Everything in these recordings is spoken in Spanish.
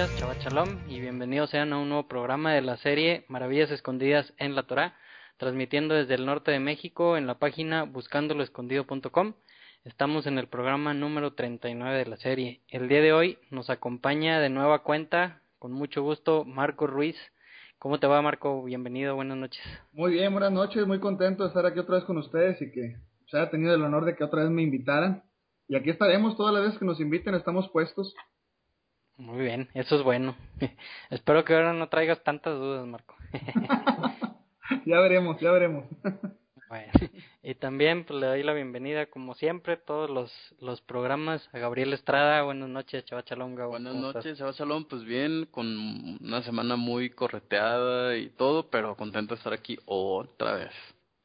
escuchas, Shalom, y bienvenidos sean a un nuevo programa de la serie Maravillas Escondidas en la Torah, transmitiendo desde el norte de México en la página buscandoloescondido.com. Estamos en el programa número 39 de la serie. El día de hoy nos acompaña de nueva cuenta, con mucho gusto, Marco Ruiz. ¿Cómo te va, Marco? Bienvenido, buenas noches. Muy bien, buenas noches, muy contento de estar aquí otra vez con ustedes y que se haya tenido el honor de que otra vez me invitaran. Y aquí estaremos todas las veces que nos inviten, estamos puestos. Muy bien, eso es bueno. Espero que ahora no traigas tantas dudas, Marco. ya veremos, ya veremos. Bueno, y también pues, le doy la bienvenida, como siempre, todos los, los programas a Gabriel Estrada. Buenas noches, Chava Buenas noches, Chava Pues bien, con una semana muy correteada y todo, pero contento de estar aquí otra vez.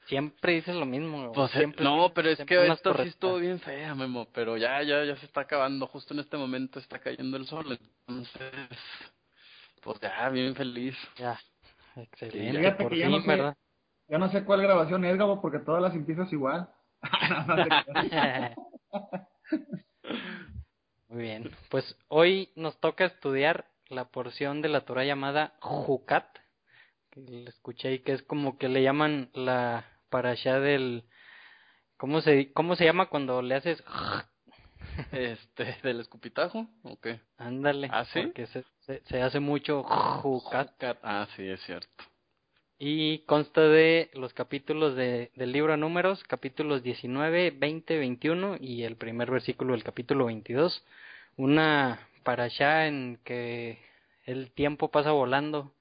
Siempre dices lo mismo. Pues, eh, siempre, no, pero es que esta sí estuvo bien fea, Memo. Pero ya, ya, ya se está acabando. Justo en este momento está cayendo el sol. Entonces, pues ya, bien feliz. Ya, excelente. por fin, ¿verdad? Ya no sé cuál grabación es, Gabo, porque todas las empiezas igual. Muy bien. Pues hoy nos toca estudiar la porción de la Torah llamada Jucat. Que le escuché ahí que es como que le llaman la allá del ¿Cómo se cómo se llama cuando le haces este del escupitajo o qué? Ándale. ¿Ah, Porque se, se, hace mucho Jucat. Ah, sí, es cierto y consta de los capítulos de, del libro a números, capítulos 19, 20, 21 y el primer versículo del capítulo 22. Una para allá en que el tiempo pasa volando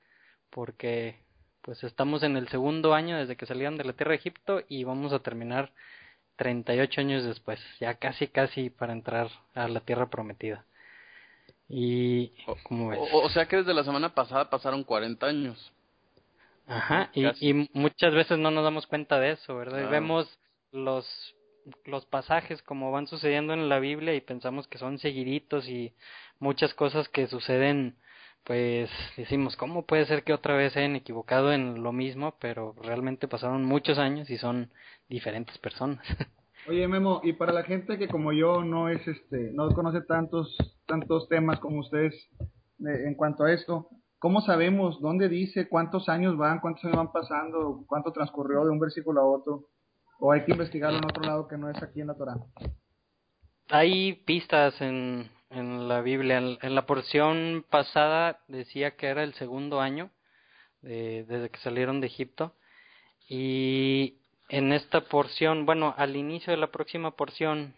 porque pues estamos en el segundo año desde que salieron de la tierra de Egipto y vamos a terminar 38 años después, ya casi casi para entrar a la tierra prometida. Y ¿cómo ves? O, o sea que desde la semana pasada pasaron 40 años. Ajá, y, y, muchas veces no nos damos cuenta de eso, ¿verdad? Y vemos los, los pasajes como van sucediendo en la Biblia y pensamos que son seguiditos y muchas cosas que suceden, pues decimos, ¿cómo puede ser que otra vez se hayan equivocado en lo mismo? Pero realmente pasaron muchos años y son diferentes personas. Oye Memo, y para la gente que como yo no es este, no conoce tantos, tantos temas como ustedes eh, en cuanto a esto, ¿Cómo sabemos dónde dice cuántos años van, cuántos años van pasando, cuánto transcurrió de un versículo a otro? ¿O hay que investigarlo en otro lado que no es aquí en la Torah? Hay pistas en, en la Biblia. En, la porción pasada decía que era el segundo año desde que salieron de Egipto. Y en esta porción, bueno, al inicio de la próxima porción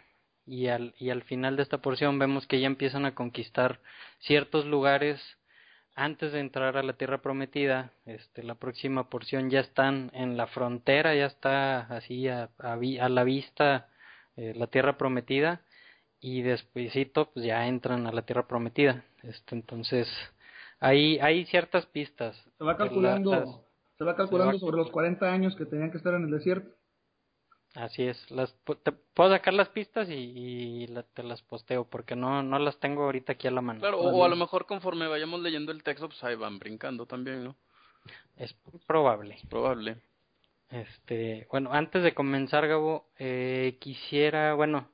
y al, y al final de esta porción vemos que ya empiezan a conquistar ciertos lugares antes de entrar a la tierra prometida, este, la próxima porción ya están en la frontera, ya está así a, a, la vista eh, la tierra prometida y despuesito pues ya entran a la tierra prometida. Este, entonces hay, hay ciertas pistas. Se va calculando, se va calculando sobre los 40 años que tenían que estar en el desierto. Así es, las, te puedo sacar las pistas y, te las posteo porque no, no las tengo ahorita aquí a la mano. Claro, o, a lo mejor conforme vayamos leyendo el texto, pues ahí van brincando también, ¿no? Es probable. probable. Este, bueno, antes de comenzar, Gabo, eh, quisiera, bueno,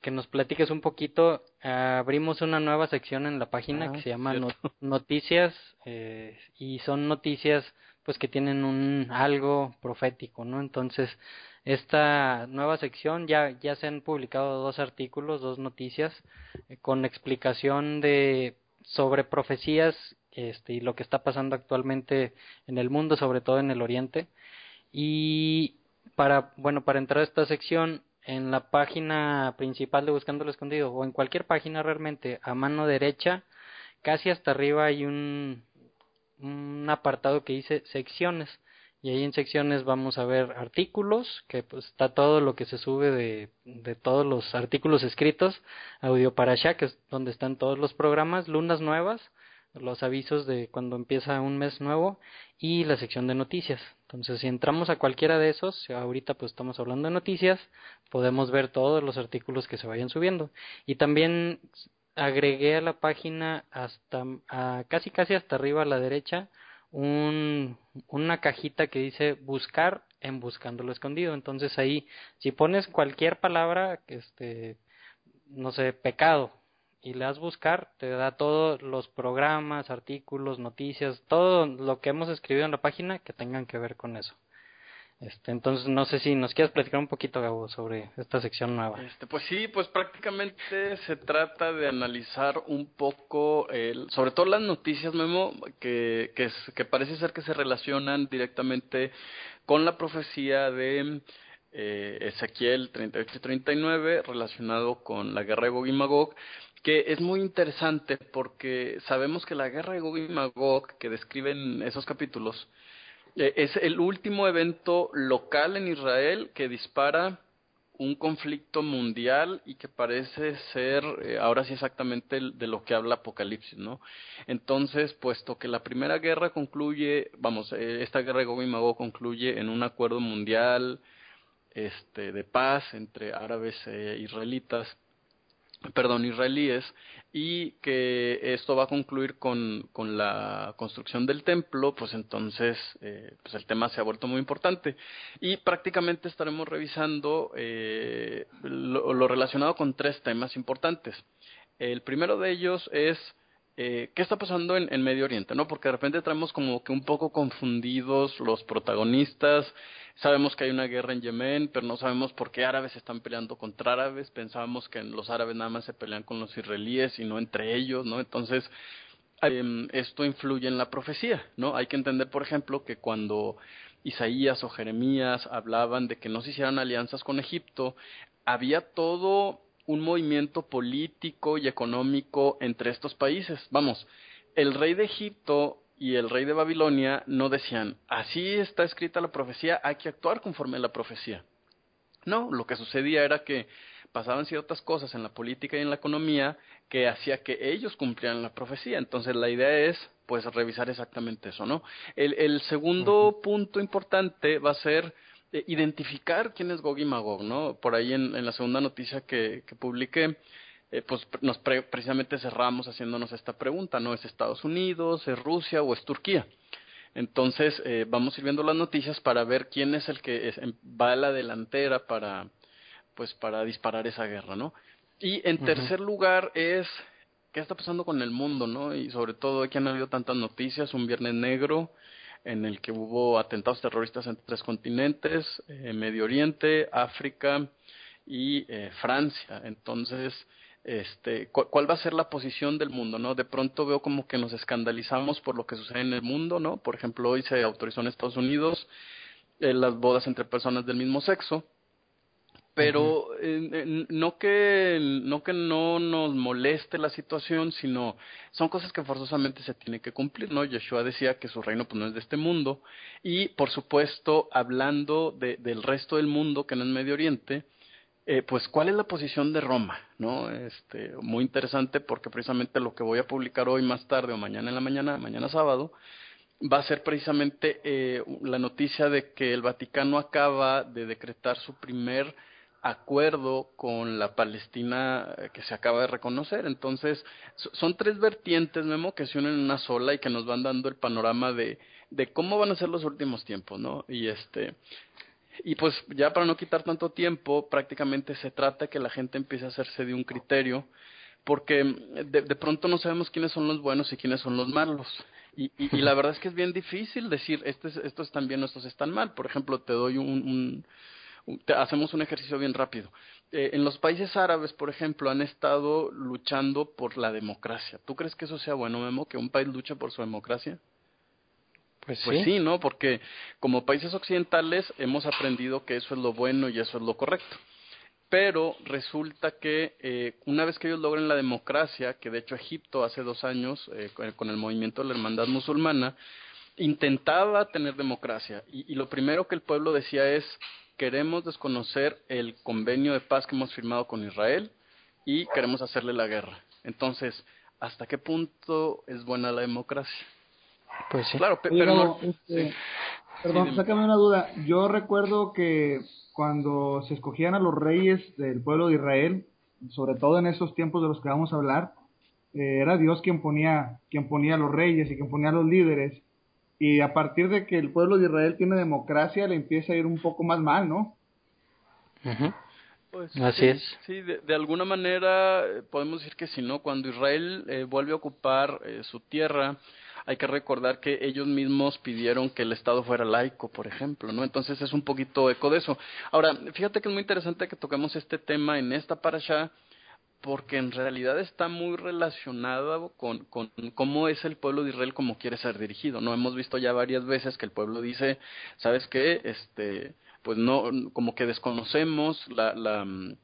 que nos platiques un poquito. abrimos una nueva sección en la página ah, que se llama Noticias eh, y son noticias pues que tienen un algo profético, ¿no? Entonces, esta nueva sección ya ya se han publicado dos artículos, dos noticias eh, con explicación de sobre profecías este y lo que está pasando actualmente en el mundo, sobre todo en el Oriente. Y para bueno, para entrar a esta sección en la página principal de Buscando lo Escondido o en cualquier página realmente a mano derecha, casi hasta arriba hay un un apartado que dice secciones y ahí en secciones vamos a ver artículos, que pues está todo lo que se sube de, de todos los artículos escritos, audio para allá, que es donde están todos los programas, lunas nuevas, los avisos de cuando empieza un mes nuevo y la sección de noticias. Entonces, si entramos a cualquiera de esos, ahorita pues estamos hablando de noticias, podemos ver todos los artículos que se vayan subiendo. Y también agregué a la página hasta casi casi hasta arriba a la derecha un, una cajita que dice buscar en buscando lo escondido entonces ahí si pones cualquier palabra este no sé pecado y le das buscar, te da todos los programas, artículos, noticias, todo lo que hemos escrito en la página que tengan que ver con eso. Este, entonces, no sé si nos quieres platicar un poquito, Gabo, sobre esta sección nueva. Este, pues sí, pues prácticamente se trata de analizar un poco, el, sobre todo las noticias, Memo, que, que, parece ser que se relacionan directamente con la profecía de eh, Ezequiel 38-39, relacionado con la guerra de Gog y Magog, que es muy interesante porque sabemos que la guerra de Gog y Magog, que describen esos capítulos, es el último evento local en Israel que dispara un conflicto mundial y que parece ser eh, ahora sí exactamente de lo que habla Apocalipsis, ¿no? Entonces, puesto que la primera guerra concluye, vamos, eh, esta guerra de Gog y Magog concluye en un acuerdo mundial este, de paz entre árabes e israelitas, perdón, israelíes, y que esto va a concluir con, con la construcción del templo, pues entonces eh, pues el tema se ha vuelto muy importante. Y prácticamente estaremos revisando eh, lo, relacionado con tres temas importantes. El primero de ellos es eh, qué está pasando en, Medio Oriente, ¿no? Porque de repente traemos como que un poco confundidos los protagonistas Sabemos que hay una guerra en Yemen, pero no sabemos por qué árabes están peleando contra árabes. Pensábamos que los árabes nada más se pelean con los israelíes y no entre ellos, ¿no? Entonces, em, esto influye en la profecía, ¿no? Hay que entender, por ejemplo, que cuando Isaías o Jeremías hablaban de que no se hicieran alianzas con Egipto, había todo un movimiento político y económico entre estos países. Vamos, el rey de Egipto y el rey de Babilonia no decían, así está escrita la profecía, hay que actuar conforme a la profecía. No, lo que sucedía era que pasaban ciertas cosas en la política y en la economía que hacía que ellos cumplieran la profecía. Entonces la idea es, pues, revisar exactamente eso, ¿no? El, el segundo punto importante va a ser eh, identificar quién es Gog y Magog, ¿no? Por ahí en, en la segunda noticia que, que publiqué, eh, pues nos precisamente cerramos haciéndonos esta pregunta, ¿no? ¿Es Estados Unidos, es Rusia o es Turquía? Entonces, eh, vamos a ir viendo las noticias para ver quién es el que em, va a la delantera para, pues, para disparar esa guerra, ¿no? Y en tercer lugar es qué está pasando con el mundo, ¿no? Y sobre todo que han habido tantas noticias, un viernes negro en el que hubo atentados terroristas en tres continentes, eh, Medio Oriente, África y eh, Francia. Entonces, este, cuál va a ser la posición del mundo, ¿no? De pronto veo como que nos escandalizamos por lo que sucede en el mundo, ¿no? Por ejemplo, hoy se autorizó en Estados Unidos eh, las bodas entre personas del mismo sexo, pero no que no que no nos moleste la situación, sino son cosas que forzosamente se tienen que cumplir, ¿no? Yeshua decía que su reino pues, no es de este mundo y, por supuesto, hablando de, del resto del mundo que no es Medio Oriente, eh, pues cuál es la posición de Roma, ¿no? Este, muy interesante porque precisamente lo que voy a publicar hoy más tarde o mañana en la mañana, mañana sábado, va a ser precisamente eh, la noticia de que el Vaticano acaba de decretar su primer acuerdo con la Palestina eh, que se acaba de reconocer. Entonces, son tres vertientes, Memo, que se unen en una sola y que nos van dando el panorama de, de cómo van a ser los últimos tiempos, ¿no? Y este, y pues ya para no quitar tanto tiempo, prácticamente se trata que la gente empiece a hacerse de un criterio, porque de, de pronto no sabemos quiénes son los buenos y quiénes son los malos. Y, y, la verdad es que es bien difícil decir, estos, estos están bien o estos están mal. Por ejemplo, te doy un... hacemos un ejercicio bien rápido. Eh, en los países árabes, por ejemplo, han estado luchando por la democracia. ¿Tú crees que eso sea bueno, Memo, que un país luche por su democracia? Pues, pues, sí. ¿no? Porque como países occidentales hemos aprendido que eso es lo bueno y eso es lo correcto. Pero resulta que eh, una vez que ellos logren la democracia, que de hecho Egipto hace dos años, eh, con el movimiento de la hermandad musulmana, intentaba tener democracia. Y, y lo primero que el pueblo decía es, queremos desconocer el convenio de paz que hemos firmado con Israel y queremos hacerle la guerra. Entonces, ¿hasta qué punto es buena la democracia? Pues sí. Claro, pero este, Perdón, sácame una duda. Yo recuerdo que cuando se escogían a los reyes del pueblo de Israel, sobre todo en esos tiempos de los que vamos a hablar, eh, era Dios quien ponía, quien ponía a los reyes y quien ponía a los líderes. Y a partir de que el pueblo de Israel tiene democracia, le empieza a ir un poco más mal, ¿no? Pues, Así sí, es. Sí, de, alguna manera eh, podemos decir que si no, cuando Israel eh, vuelve a ocupar eh, su tierra, hay que recordar que ellos mismos pidieron que el Estado fuera laico, por ejemplo, ¿no? Entonces es un poquito eco de eso. Ahora, fíjate que es muy interesante que toquemos este tema en esta parasha, porque en realidad está muy relacionado con, con cómo es el pueblo de Israel como quiere ser dirigido, ¿no? Hemos visto ya varias veces que el pueblo dice, ¿sabes qué? Este, pues no, como que desconocemos la, la mm,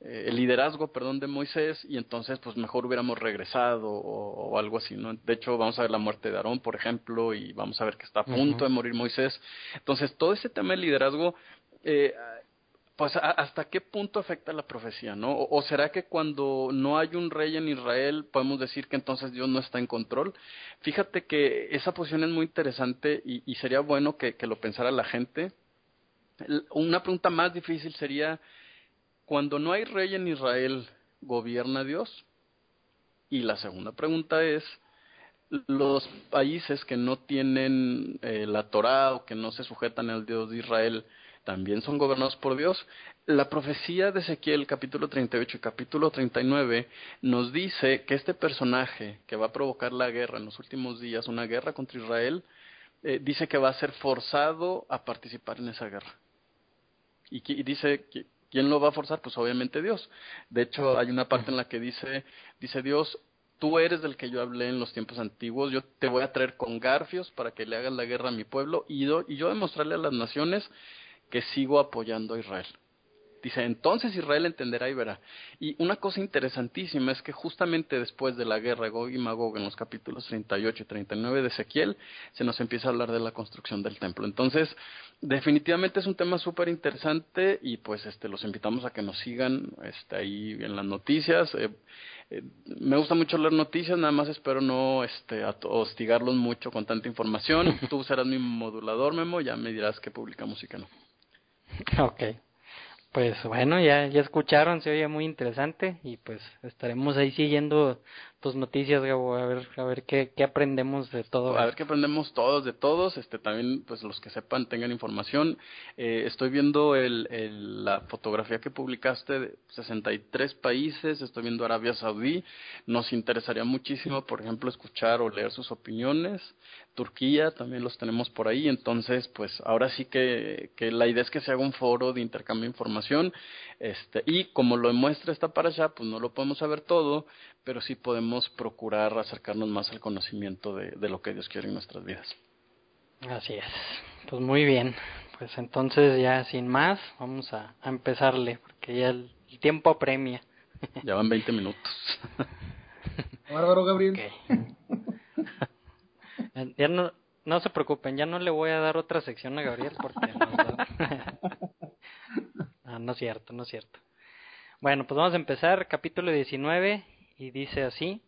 eh, el liderazgo, perdón, de Moisés y entonces pues mejor hubiéramos regresado o, algo así, ¿no? De hecho vamos a ver la muerte de Aarón, por ejemplo, y vamos a ver que está a punto de morir Moisés. Entonces todo ese tema del liderazgo, eh, pues hasta qué punto afecta la profecía, ¿no? O, será que cuando no hay un rey en Israel podemos decir que entonces Dios no está en control? Fíjate que esa posición es muy interesante y, sería bueno que lo pensara la gente. Una pregunta más difícil sería cuando no hay rey en Israel, ¿gobierna Dios? Y la segunda pregunta es, los países que no tienen eh, la Torá o que no se sujetan al Dios de Israel, ¿también son gobernados por Dios? La profecía de Ezequiel capítulo 38 y capítulo 39 nos dice que este personaje que va a provocar la guerra en los últimos días, una guerra contra Israel, eh, dice que va a ser forzado a participar en esa guerra. Y, dice ¿Quién lo va a forzar? Pues obviamente Dios. De hecho, hay una parte en la que dice, dice Dios, tú eres del que yo hablé en los tiempos antiguos, yo te voy a traer con garfios para que le hagas la guerra a mi pueblo y yo demostrarle a las naciones que sigo apoyando a Israel. Dice, entonces Israel entenderá y verá. Y una cosa interesantísima es que justamente después de la guerra Gog y Magog en los capítulos 38 y 39 de Ezequiel, se nos empieza a hablar de la construcción del templo. Entonces, definitivamente es un tema súper interesante y pues este los invitamos a que nos sigan este, ahí en las noticias. Eh, eh, me gusta mucho leer noticias, nada más espero no este, hostigarlos mucho con tanta información. Tú serás mi modulador, Memo, ya me dirás qué publicamos y qué no. Ok. Pues bueno, ya, ya escucharon, se oye muy interesante y pues estaremos ahí siguiendo tus noticias, Gabo, a ver, a ver qué, qué aprendemos de todo. A ver qué aprendemos todos de todos, este también pues los que sepan tengan información. Eh, estoy viendo el, el, la fotografía que publicaste de 63 países, estoy viendo Arabia Saudí, nos interesaría muchísimo, por ejemplo, escuchar o leer sus opiniones. Turquía también los tenemos por ahí, entonces pues ahora sí que, que la idea es que se haga un foro de intercambio de información este, y como lo muestra esta para allá, pues no lo podemos saber todo, pero sí podemos procurar acercarnos más al conocimiento de, de lo que Dios quiere en nuestras vidas. Así es. Pues muy bien. Pues entonces ya sin más, vamos a, a empezarle, porque ya el, tiempo apremia. Ya van 20 minutos. Bárbaro, Gabriel. ya no, no se preocupen, ya no le voy a dar otra sección a Gabriel porque Ah, no es cierto, no es cierto. Bueno, pues vamos a empezar, capítulo 19, y dice así,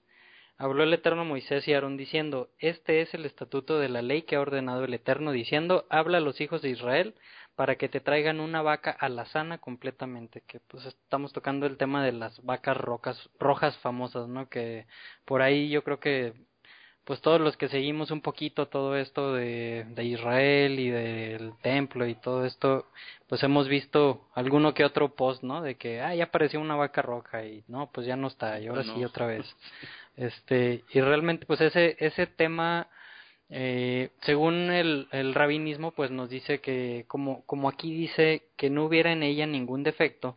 habló el Eterno Moisés y Aarón diciendo, este es el estatuto de la ley que ha ordenado el Eterno, diciendo, habla a los hijos de Israel para que te traigan una vaca alazana completamente, que pues estamos tocando el tema de las vacas rocas, rojas famosas, ¿no? Que por ahí yo creo que pues todos los que seguimos un poquito todo esto de, de Israel y del templo y todo esto, pues hemos visto alguno que otro post, ¿no? De que, ah, ya apareció una vaca roja y no, pues ya no está, y ahora sí otra vez. Este, y realmente, pues ese, ese tema, eh, según el, el rabinismo, pues nos dice que, como, como aquí dice que no hubiera en ella ningún defecto,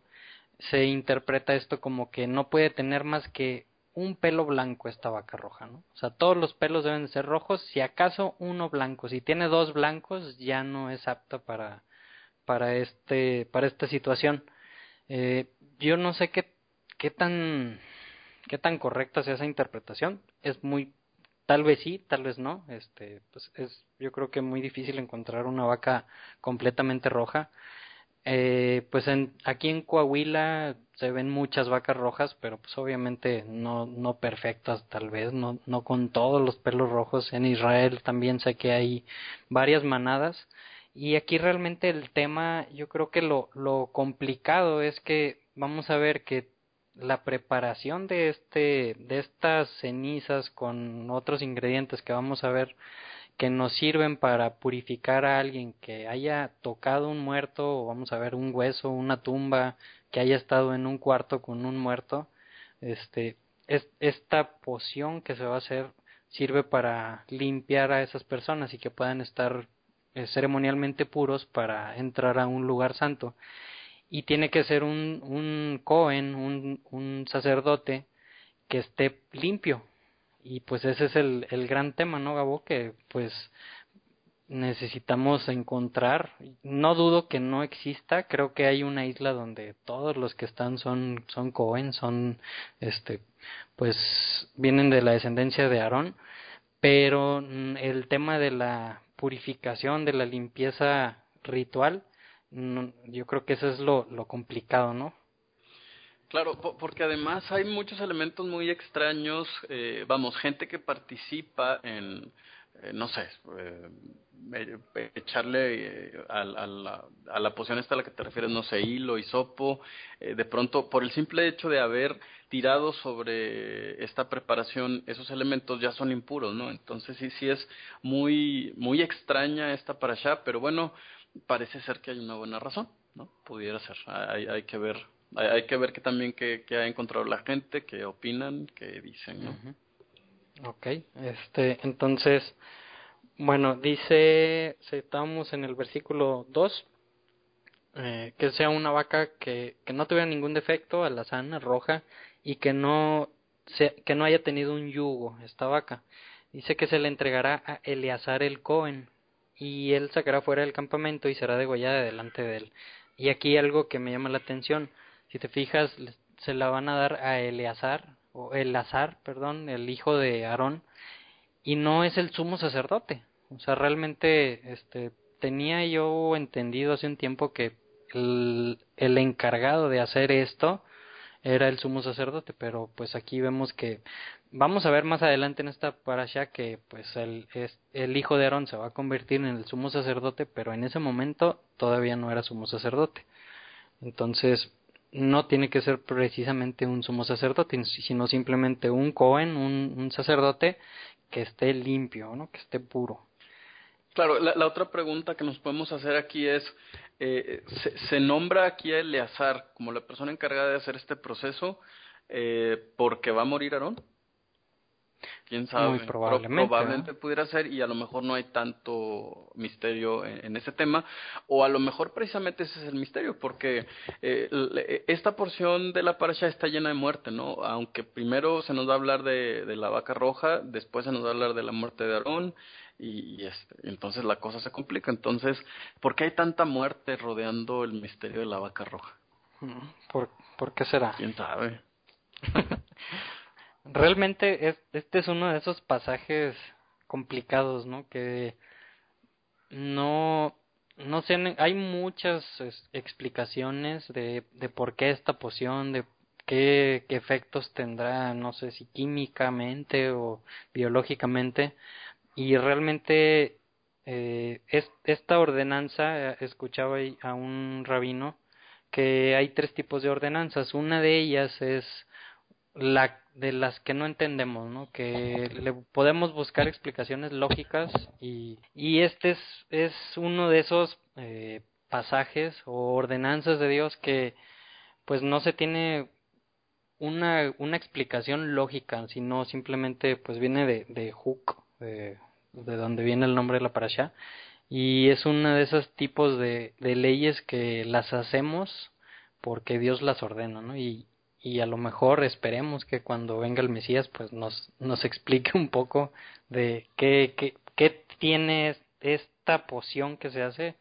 se interpreta esto como que no puede tener más que un pelo blanco esta vaca roja, ¿no? O sea, todos los pelos deben ser rojos, si acaso uno blanco, si tiene dos blancos ya no es apta para para este para esta situación. Eh, yo no sé qué qué tan qué tan correcta sea esa interpretación, es muy tal vez sí, tal vez no, este pues es yo creo que muy difícil encontrar una vaca completamente roja. Eh, pues en, aquí en Coahuila se ven muchas vacas rojas, pero pues obviamente no, no perfectas tal vez, no, no con todos los pelos rojos. En Israel también sé que hay varias manadas. Y aquí realmente el tema, yo creo que lo, lo complicado es que vamos a ver que la preparación de este, de estas cenizas con otros ingredientes que vamos a ver que nos sirven para purificar a alguien que haya tocado un muerto o vamos a ver un hueso, una tumba, que haya estado en un cuarto con un muerto, este, es, esta poción que se va a hacer sirve para limpiar a esas personas y que puedan estar eh, ceremonialmente puros para entrar a un lugar santo. Y tiene que ser un, un Cohen, un, un sacerdote que esté limpio. Y pues ese es el, el gran tema, ¿no, Gabo? Que pues necesitamos encontrar. No dudo que no exista. Creo que hay una isla donde todos los que están son son Cohen, son este pues vienen de la descendencia de Aarón, pero mm, el tema de la purificación, de la limpieza ritual, yo creo que eso es lo, lo complicado, ¿no? Claro, porque además hay muchos elementos muy extraños, eh, vamos, gente que participa en, eh, no sé, eh, echarle a, a, la, a, la, poción esta a la que te refieres, no sé, hilo, hisopo, de pronto, por el simple hecho de haber tirado sobre esta preparación, esos elementos ya son impuros, ¿no? Entonces sí, sí es muy, muy extraña esta para allá, pero bueno, parece ser que hay una buena razón, ¿no? Pudiera ser, hay, hay que ver, hay, que ver que también que, ha encontrado la gente, que opinan, que dicen, ¿no? Ok, este, entonces, bueno, dice, estamos en el versículo 2, eh, que sea una vaca que, que no tuviera ningún defecto, alazana, roja, y que no, se, que no haya tenido un yugo, esta vaca. Dice que se le entregará a Eleazar el Cohen, y él sacará fuera del campamento y será degollada delante de él. Y aquí algo que me llama la atención, si te fijas, se la van a dar a Eleazar, o Elazar, perdón, el hijo de Aarón, y no es el sumo sacerdote. O sea, realmente este tenía yo entendido hace un tiempo que el, encargado de hacer esto era el sumo sacerdote, pero pues aquí vemos que vamos a ver más adelante en esta parasha que pues el, el hijo de Aarón se va a convertir en el sumo sacerdote, pero en ese momento todavía no era sumo sacerdote. Entonces, no tiene que ser precisamente un sumo sacerdote, sino simplemente un Cohen, un, sacerdote que esté limpio, ¿no? que esté puro. Claro, la, la, otra pregunta que nos podemos hacer aquí es, eh, se, se, nombra aquí a Eleazar como la persona encargada de hacer este proceso eh, porque va a morir Aarón? Quién sabe. Muy probablemente. probablemente pudiera ser y a lo mejor no hay tanto misterio en, en, ese tema o a lo mejor precisamente ese es el misterio porque eh, esta porción de la parasha está llena de muerte, ¿no? Aunque primero se nos va a hablar de, de la vaca roja, después se nos va a hablar de la muerte de Aarón y, y este, entonces la cosa se complica. Entonces, ¿por qué hay tanta muerte rodeando el misterio de la vaca roja? ¿Por, por qué será? ¿Quién sabe? realmente es, este es uno de esos pasajes complicados, ¿no? Que no, no sé, hay muchas explicaciones de, de por qué esta poción, de qué, qué efectos tendrá, no sé si químicamente o biológicamente, y realmente eh, es, esta ordenanza, escuchaba a un rabino que hay tres tipos de ordenanzas, una de ellas es la de las que no entendemos, ¿no? Que le podemos buscar explicaciones lógicas y, y este es, es uno de esos eh, pasajes o ordenanzas de Dios que pues no se tiene una, una explicación lógica, sino simplemente pues viene de, de Huk, de, de donde viene el nombre de la parasha, y es uno de esos tipos de, de leyes que las hacemos porque Dios las ordena, ¿no? Y, y a lo mejor esperemos que cuando venga el Mesías pues nos, nos explique un poco de qué, qué, qué tiene esta poción que se hace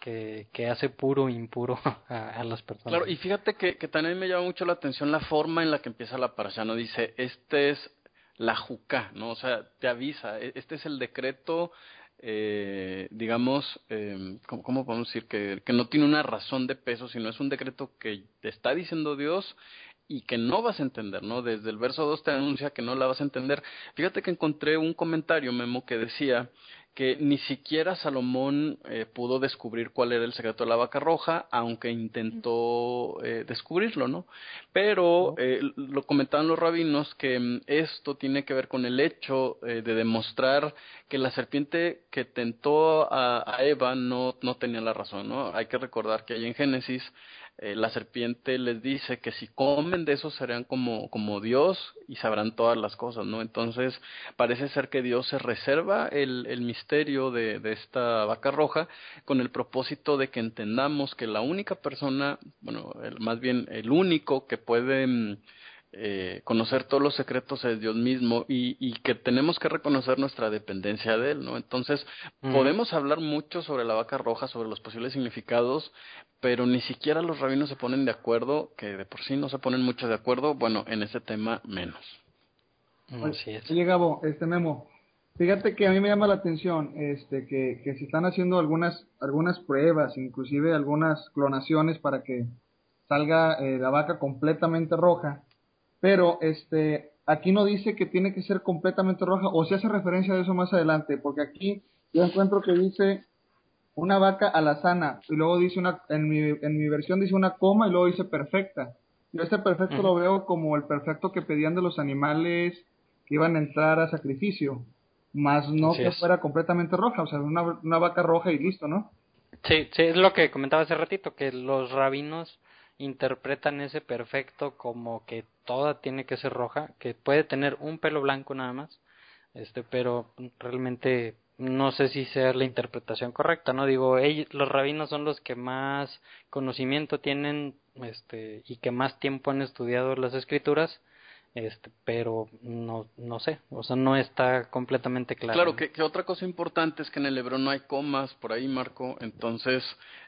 que, que hace puro o impuro a, a, las personas. Claro, y fíjate que, que también me llama mucho la atención la forma en la que empieza la parasha, ¿no? Dice, este es la juca, ¿no? O sea, te avisa, e, este es el decreto eh, digamos, eh, ¿cómo, ¿cómo, podemos decir? Que, que no tiene una razón de peso, sino es un decreto que te está diciendo Dios y que no vas a entender, ¿no? Desde el verso 2 te anuncia que no la vas a entender. Fíjate que encontré un comentario, Memo, que decía que ni siquiera Salomón eh, pudo descubrir cuál era el secreto de la vaca roja, aunque intentó eh, descubrirlo, ¿no? Pero eh, lo comentaban los rabinos que mm, esto tiene que ver con el hecho eh, de demostrar que la serpiente que tentó a, a Eva no, no tenía la razón, ¿no? Hay que recordar que ahí en Génesis eh, la serpiente les dice que si comen de eso serán como, como Dios y sabrán todas las cosas, ¿no? Entonces parece ser que Dios se reserva el, el misterio de, de esta vaca roja con el propósito de que entendamos que la única persona, bueno, el, más bien el único que puede mm, eh, conocer todos los secretos de Dios mismo y, y, que tenemos que reconocer nuestra dependencia de Él, ¿no? Entonces, podemos hablar mucho sobre la vaca roja, sobre los posibles significados, pero ni siquiera los rabinos se ponen de acuerdo, que de por sí no se ponen mucho de acuerdo, bueno, en ese tema menos. Así es. Oye, Gabo, este Memo, fíjate que a mí me llama la atención este, que, que se están haciendo algunas, algunas pruebas, inclusive algunas clonaciones para que salga eh, la vaca completamente roja pero este aquí no dice que tiene que ser completamente roja o se hace referencia de eso más adelante, porque aquí yo encuentro que dice una vaca alazana y luego dice una en mi, en mi versión dice una coma y luego dice perfecta. Yo este perfecto lo veo como el perfecto que pedían de los animales que iban a entrar a sacrificio, más no que fuera completamente roja, o sea, una, una vaca roja y listo, ¿no? Sí, sí, es lo que comentaba hace ratito, que los rabinos interpretan ese perfecto como que toda tiene que ser roja, que puede tener un pelo blanco nada más, este, pero realmente no sé si sea la interpretación correcta, no digo, ellos, los rabinos son los que más conocimiento tienen, este, y que más tiempo han estudiado las escrituras, este, pero no, no sé, o sea, no está completamente claro. Claro, que, que, otra cosa importante es que en el hebreo no hay comas por ahí, Marco, entonces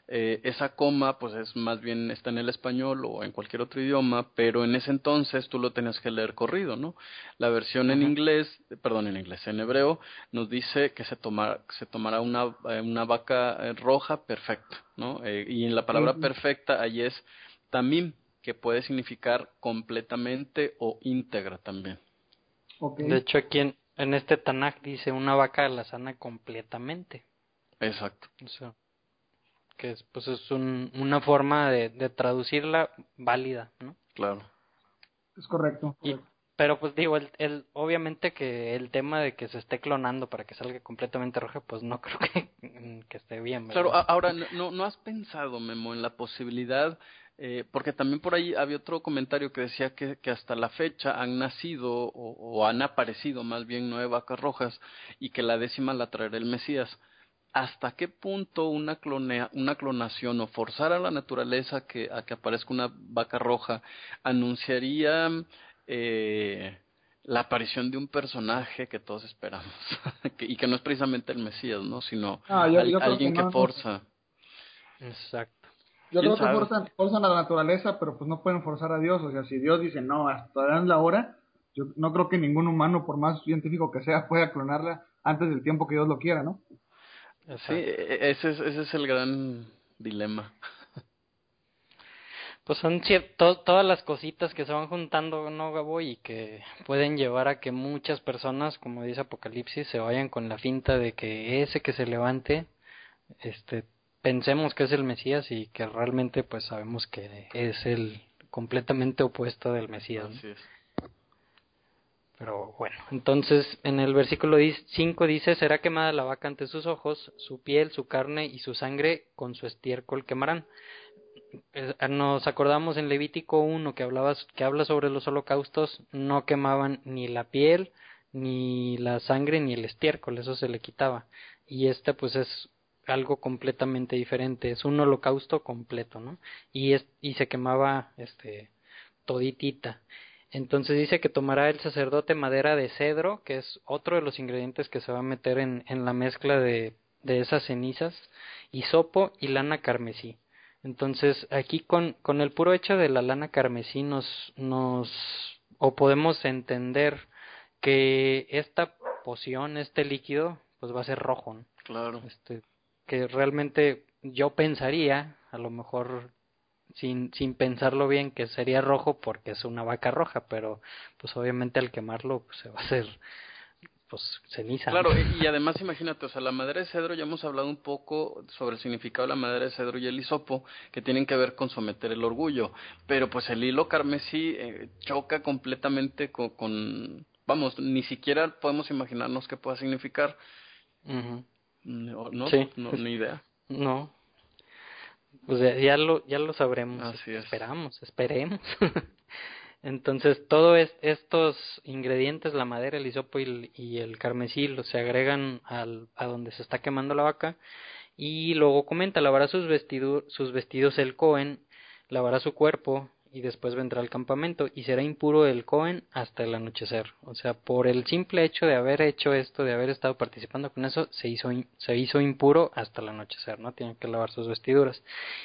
eh, esa coma pues es más bien está en el español o en cualquier otro idioma, pero en ese entonces tú lo tenías que leer corrido, ¿no? La versión en inglés, perdón, en inglés, en hebreo, nos dice que se, toma, se tomará una, eh, una vaca eh, roja perfecta, ¿no? Eh, y en la palabra perfecta ahí es tamim, que puede significar completamente o íntegra también. De hecho, aquí en, en este Tanakh dice una vaca la sana completamente. Exacto. O sea, que es, pues es un, una forma de, de, traducirla válida, ¿no? Claro. Es correcto. Y, pero pues digo, el, el, obviamente que el tema de que se esté clonando para que salga completamente roja, pues no creo que, que esté bien. ¿verdad? Claro, ahora, no, ¿no has pensado, Memo, en la posibilidad eh, porque también por ahí había otro comentario que decía que, que hasta la fecha han nacido o, o, han aparecido más bien nueve vacas rojas y que la décima la traerá el Mesías. ¿Hasta qué punto una, clonea, una clonación o forzar a la naturaleza que, a que aparezca una vaca roja anunciaría eh, la aparición de un personaje que todos esperamos y que no es precisamente el Mesías, ¿no? sino ah, yo, al, yo alguien que, no, que forza? Exacto. Yo creo sabe? que forzan, forzan, a la naturaleza, pero pues no pueden forzar a Dios. O sea, si Dios dice no, hasta la hora, yo no creo que ningún humano, por más científico que sea, pueda clonarla antes del tiempo que Dios lo quiera, ¿no? Sí, ese es, ese es el gran dilema. Pues son cierto, todas las cositas que se van juntando, ¿no, Gabo? Y que pueden llevar a que muchas personas, como dice Apocalipsis, se vayan con la finta de que ese que se levante, este, pensemos que es el Mesías y que realmente pues sabemos que es el completamente opuesto del Mesías. Así es. Pero bueno, entonces en el versículo 5 dice, será quemada la vaca ante sus ojos, su piel, su carne y su sangre con su estiércol quemarán. Nos acordamos en Levítico 1 que, hablaba, que habla sobre los holocaustos, no quemaban ni la piel, ni la sangre, ni el estiércol, eso se le quitaba. Y este pues es algo completamente diferente, es un holocausto completo, ¿no? Y, es, y se quemaba este toditita. Entonces dice que tomará el sacerdote madera de cedro, que es otro de los ingredientes que se va a meter en, en la mezcla de, de esas cenizas, hisopo y lana carmesí. Entonces aquí con, con el puro hecho de la lana carmesí nos, nos o podemos entender que esta poción, este líquido, pues va a ser rojo. ¿no? Claro. Este, que realmente yo pensaría, a lo mejor sin, sin pensarlo bien, que sería rojo porque es una vaca roja, pero pues obviamente al quemarlo pues, se va a hacer pues ceniza. Claro, y, además imagínate, o sea, la madera de cedro, ya hemos hablado un poco sobre el significado de la madera de cedro y el hisopo, que tienen que ver con someter el orgullo, pero pues el hilo carmesí eh, choca completamente con, con, vamos, ni siquiera podemos imaginarnos qué pueda significar. Uh -huh. No, no, sí. no, ni idea. No. Pues ya, lo, ya lo sabremos. Así es. Esperamos, esperemos. Entonces, todos estos ingredientes, la madera, el hisopo y el, carmesí, se agregan al, a donde se está quemando la vaca. Y luego comenta, lavará sus, sus vestidos el Cohen, lavará su cuerpo y después vendrá al campamento y será impuro el Cohen hasta el anochecer. O sea, por el simple hecho de haber hecho esto, de haber estado participando con eso, se hizo, se hizo impuro hasta el anochecer, ¿no? Tiene que lavar sus vestiduras.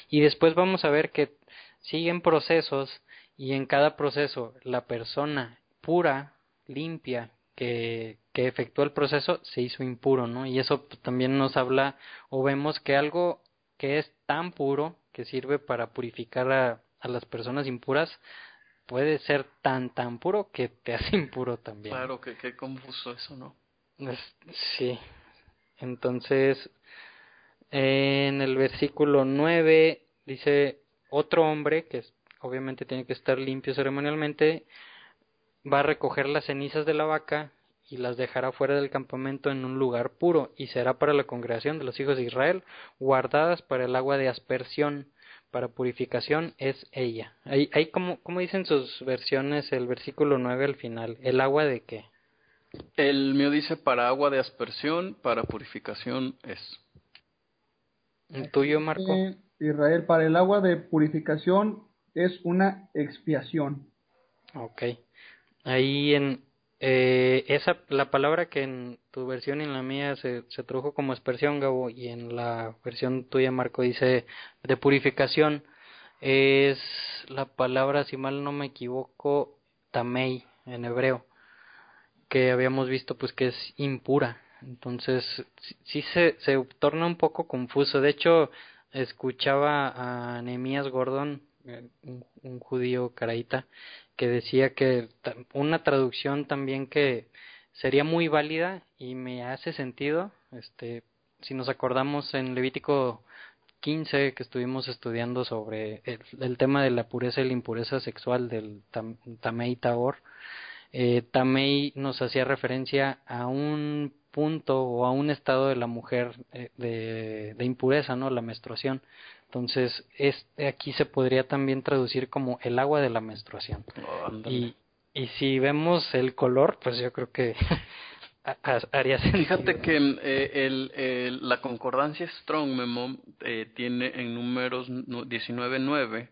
Y después vamos a ver que siguen procesos y en cada proceso la persona pura, limpia, que, que efectuó el proceso se hizo impuro, ¿no? Y eso también nos habla o vemos que algo que es tan puro que sirve para purificar a, a las personas impuras puede ser tan tan puro que te hace impuro también. Claro, que qué confuso eso, ¿no? sí. Entonces, en el versículo 9 dice, otro hombre que obviamente tiene que estar limpio ceremonialmente, va a recoger las cenizas de la vaca y las dejará fuera del campamento en un lugar puro, y será para la congregación de los hijos de Israel, guardadas para el agua de aspersión, para purificación es ella. Ahí, ahí como, como dicen sus versiones el versículo 9 al final, ¿el agua de qué? El mío dice para agua de aspersión, para purificación es. ¿El tuyo, Marco? Israel, para el agua de purificación es una expiación. Ok. Ahí en eh, esa la palabra que en tu versión y en la mía se, se tradujo como expresión, Gabo, y en la versión tuya, Marco, dice de purificación, es la palabra, si mal no me equivoco, tamei en hebreo, que habíamos visto pues que es impura. Entonces, sí, se, se torna un poco confuso. De hecho, escuchaba a Nehemías Gordon un, judío caraíta, que decía que una traducción también que sería muy válida y me hace sentido, este, si nos acordamos en Levítico 15 que estuvimos estudiando sobre el, tema de la pureza y la impureza sexual del Tamei Taor, eh, Tamei nos hacía referencia a un punto o a un estado de la mujer eh, de, de, impureza, ¿no? La menstruación. Entonces, es, aquí se podría también traducir como el agua de la menstruación. y, y si vemos el color, pues yo creo que haría sentido. Fíjate que eh, el, la concordancia Strong Memo eh, tiene en números 19.9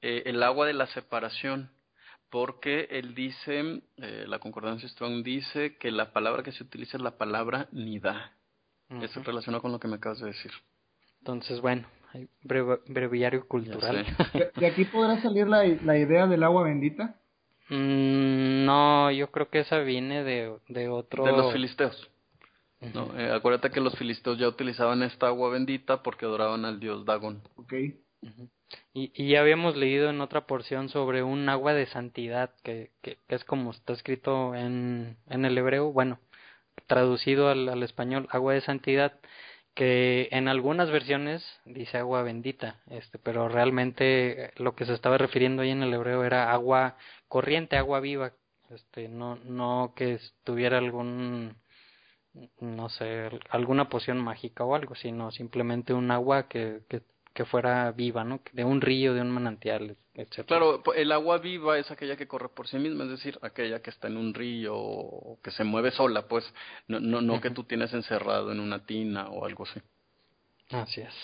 eh, el agua de la separación, porque él dice, eh, la concordancia Strong dice que la palabra que se utiliza es la palabra nida. Eso relaciona con lo que me acabas de decir. Entonces, bueno, breviario cultural. ¿De aquí podrá salir la, la idea del agua bendita? Mm, no, yo creo que esa viene de, de otro... De los filisteos. no, eh, acuérdate que los filisteos ya utilizaban esta agua bendita porque adoraban al dios Dagon. Ok. Y, y, ya habíamos leído en otra porción sobre un agua de santidad, que, que, es como está escrito en, en el hebreo, bueno, traducido al, al español, agua de santidad, que en algunas versiones dice agua bendita, este, pero realmente lo que se estaba refiriendo ahí en el hebreo era agua corriente, agua viva, este, no, no que tuviera algún, no sé, alguna poción mágica o algo, sino simplemente un agua que, que, que fuera viva, ¿no? De un río, de un manantial, Claro, el agua viva es aquella que corre por sí misma, es decir, aquella que está en un río o que se mueve sola, pues, no, no, no que tú tienes encerrado en una tina o algo así. Así es.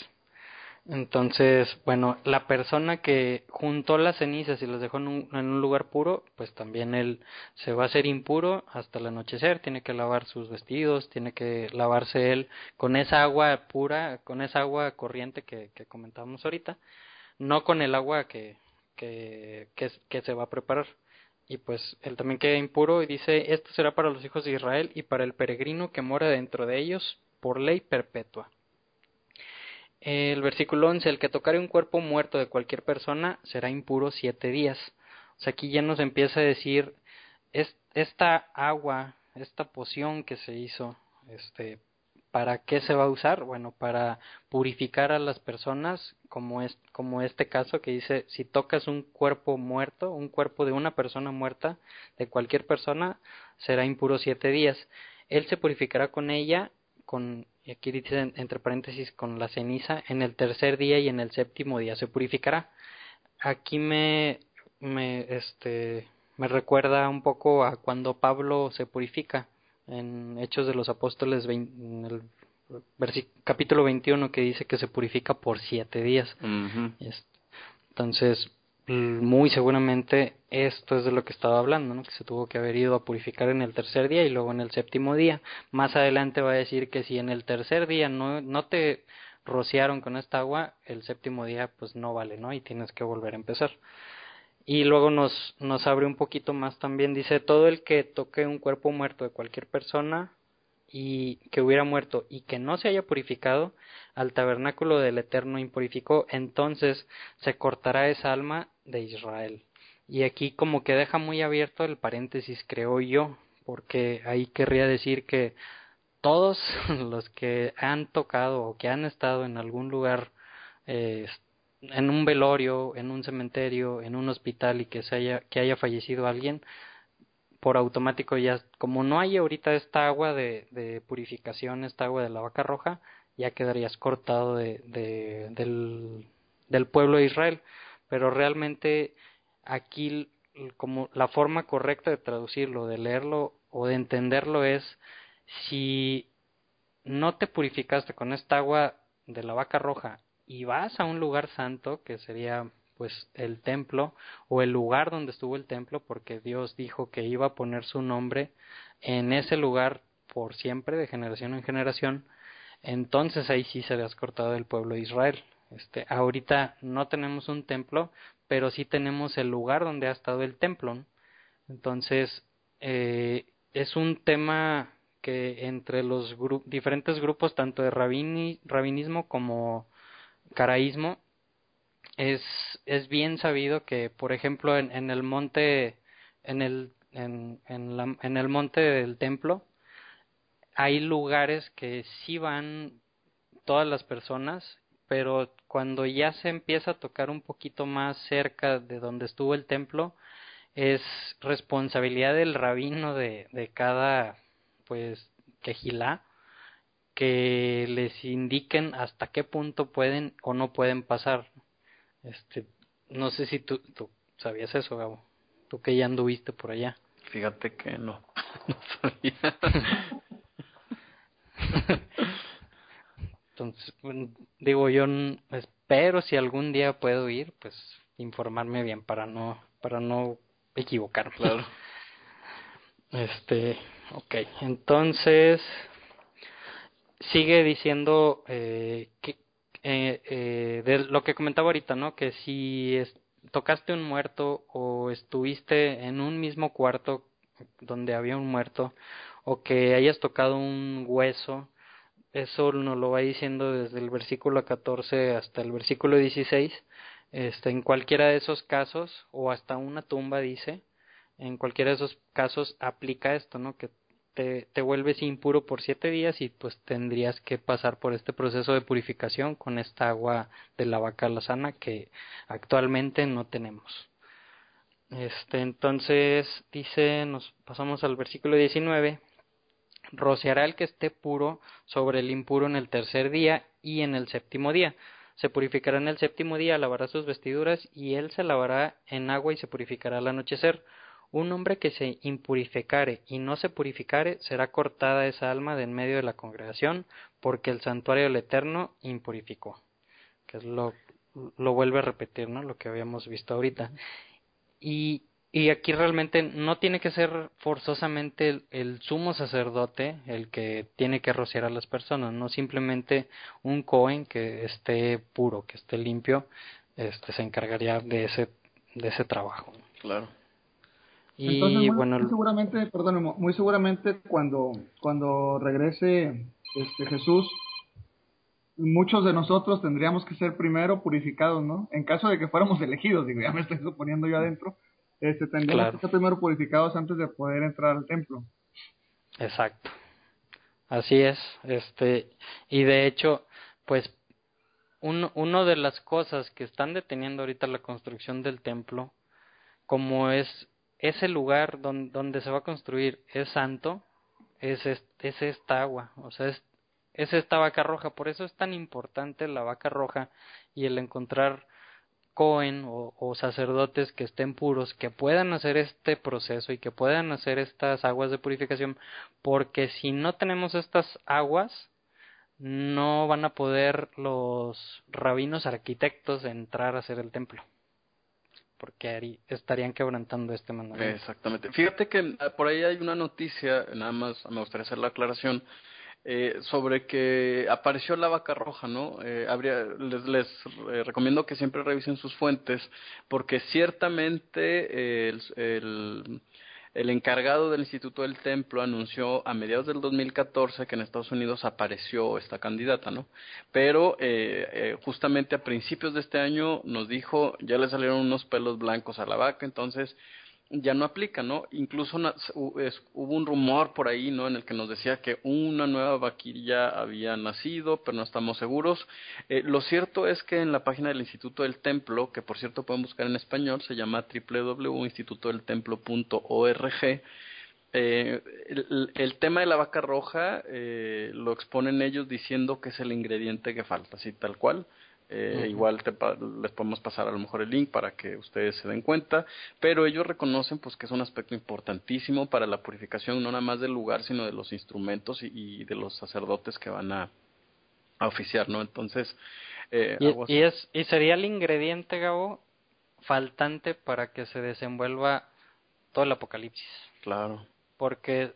Entonces, bueno, la persona que juntó las cenizas y las dejó en un, en un, lugar puro, pues también él se va a hacer impuro hasta el anochecer, tiene que lavar sus vestidos, tiene que lavarse él con esa agua pura, con esa agua corriente que, que comentábamos ahorita, no con el agua que, que, que, se va a preparar. Y pues él también queda impuro y dice, esto será para los hijos de Israel y para el peregrino que mora dentro de ellos por ley perpetua. El versículo 11, el que tocare un cuerpo muerto de cualquier persona será impuro siete días. O sea, aquí ya nos empieza a decir, es, esta agua, esta poción que se hizo, este, ¿Para qué se va a usar? Bueno, para purificar a las personas, como, es, como este caso que dice, si tocas un cuerpo muerto, un cuerpo de una persona muerta, de cualquier persona, será impuro siete días. Él se purificará con ella con, y aquí dice entre paréntesis, con la ceniza, en el tercer día y en el séptimo día se purificará. Aquí me, me, este, me recuerda un poco a cuando Pablo se purifica en Hechos de los Apóstoles, en el capítulo 21, que dice que se purifica por siete días. Entonces, muy seguramente esto es de lo que estaba hablando, ¿no? que se tuvo que haber ido a purificar en el tercer día y luego en el séptimo día. Más adelante va a decir que si en el tercer día no, no te rociaron con esta agua, el séptimo día pues no vale, ¿no? Y tienes que volver a empezar. Y luego nos, nos abre un poquito más también, dice, todo el que toque un cuerpo muerto de cualquier persona y que hubiera muerto y que no se haya purificado, al tabernáculo del Eterno impurificó, entonces se cortará esa alma de Israel. Y aquí como que deja muy abierto el paréntesis, creo yo, porque ahí querría decir que todos los que han tocado o que han estado en algún lugar, eh, en un velorio, en un cementerio, en un hospital y que se haya, que haya fallecido alguien, por automático ya, como no hay ahorita esta agua de, de purificación, esta agua de la vaca roja, ya quedarías cortado de, de, del, del pueblo de Israel. Pero realmente aquí como la forma correcta de traducirlo, de leerlo o de entenderlo es si no te purificaste con esta agua de la vaca roja y vas a un lugar santo, que sería pues el templo o el lugar donde estuvo el templo porque Dios dijo que iba a poner su nombre en ese lugar por siempre de generación en generación entonces ahí sí se has cortado el pueblo de Israel. Este ahorita no tenemos un templo pero sí tenemos el lugar donde ha estado el templo entonces eh, es un tema que entre los diferentes grupos tanto de rabini rabinismo como caraísmo es, es bien sabido que, por ejemplo, en, en el monte, en el, en, la, en el monte del templo, hay lugares que sí van todas las personas, pero cuando ya se empieza a tocar un poquito más cerca de donde estuvo el templo, es responsabilidad del rabino de, de cada, pues, quejilá, que les indiquen hasta qué punto pueden o no pueden pasar. Este, no sé si tú, tú sabías eso, Gabo. Tú que ya anduviste por allá. Fíjate que no, no sabía. Entonces, digo, yo espero si algún día puedo ir, pues informarme bien para no para no equivocarme. Claro. Este, ok, entonces sigue diciendo eh, que eh, eh, de lo que comentaba ahorita, ¿no? Que si tocaste un muerto o estuviste en un mismo cuarto donde había un muerto o que hayas tocado un hueso, eso nos lo va diciendo desde el versículo 14 hasta el versículo 16. Este, en cualquiera de esos casos, o hasta una tumba dice, en cualquiera de esos casos aplica esto, ¿no? Que te, te vuelves impuro por siete días y pues tendrías que pasar por este proceso de purificación con esta agua de la vaca sana que actualmente no tenemos. Este, entonces dice, nos pasamos al versículo 19, rociará el que esté puro sobre el impuro en el tercer día y en el séptimo día. Se purificará en el séptimo día, lavará sus vestiduras y él se lavará en agua y se purificará al anochecer un hombre que se impurificare y no se purificare, será cortada esa alma de en medio de la congregación, porque el santuario del Eterno impurificó. Que es lo, lo vuelve a repetir, ¿no? Lo que habíamos visto ahorita. Y, y aquí realmente no tiene que ser forzosamente el, el, sumo sacerdote el que tiene que rociar a las personas, no simplemente un Cohen que esté puro, que esté limpio, este se encargaría de ese, de ese trabajo. Claro. Y muy, bueno, muy seguramente, perdón, muy seguramente cuando, cuando regrese este Jesús, muchos de nosotros tendríamos que ser primero purificados, ¿no? En caso de que fuéramos elegidos, digo, ya me estoy suponiendo yo adentro, este, tendríamos que ser primero purificados antes de poder entrar al templo. Exacto. Así es, este, y de hecho, pues, uno, uno de las cosas que están deteniendo ahorita la construcción del templo, como es ese lugar donde, donde se va a construir es santo, es, es, esta agua, o sea, es es esta vaca roja. Por eso es tan importante la vaca roja y el encontrar Cohen o, sacerdotes que estén puros, que puedan hacer este proceso y que puedan hacer estas aguas de purificación, porque si no tenemos estas aguas, no van a poder los rabinos arquitectos entrar a hacer el templo porque estarían quebrantando este mandamiento. Exactamente. Fíjate que ah, por ahí hay una noticia, nada más me gustaría hacer la aclaración, eh, sobre que apareció la vaca roja, ¿no? Eh, habría, les, les eh, recomiendo que siempre revisen sus fuentes, porque ciertamente el, el el encargado del Instituto del Templo anunció a mediados del 2014 que en Estados Unidos apareció esta candidata, ¿no? Pero eh, eh, justamente a principios de este año nos dijo, ya le salieron unos pelos blancos a la vaca, entonces ya no aplica, ¿no? Incluso hubo un rumor por ahí, ¿no? En el que nos decía que una nueva vaquilla había nacido, pero no estamos seguros. Eh, lo cierto es que en la página del Instituto del Templo, que por cierto pueden buscar en español, se llama www.institutodeltemplo.org, eh, el, el, tema de la vaca roja eh, lo exponen ellos diciendo que es el ingrediente que falta, así tal cual. Eh, Igual les podemos pasar a lo mejor el link para que ustedes se den cuenta, pero ellos reconocen pues que es un aspecto importantísimo para la purificación no nada más del lugar, sino de los instrumentos y, de los sacerdotes que van a, oficiar, ¿no? Entonces, eh, y, es y sería el ingrediente, Gabo, faltante para que se desenvuelva todo el apocalipsis. Claro. Porque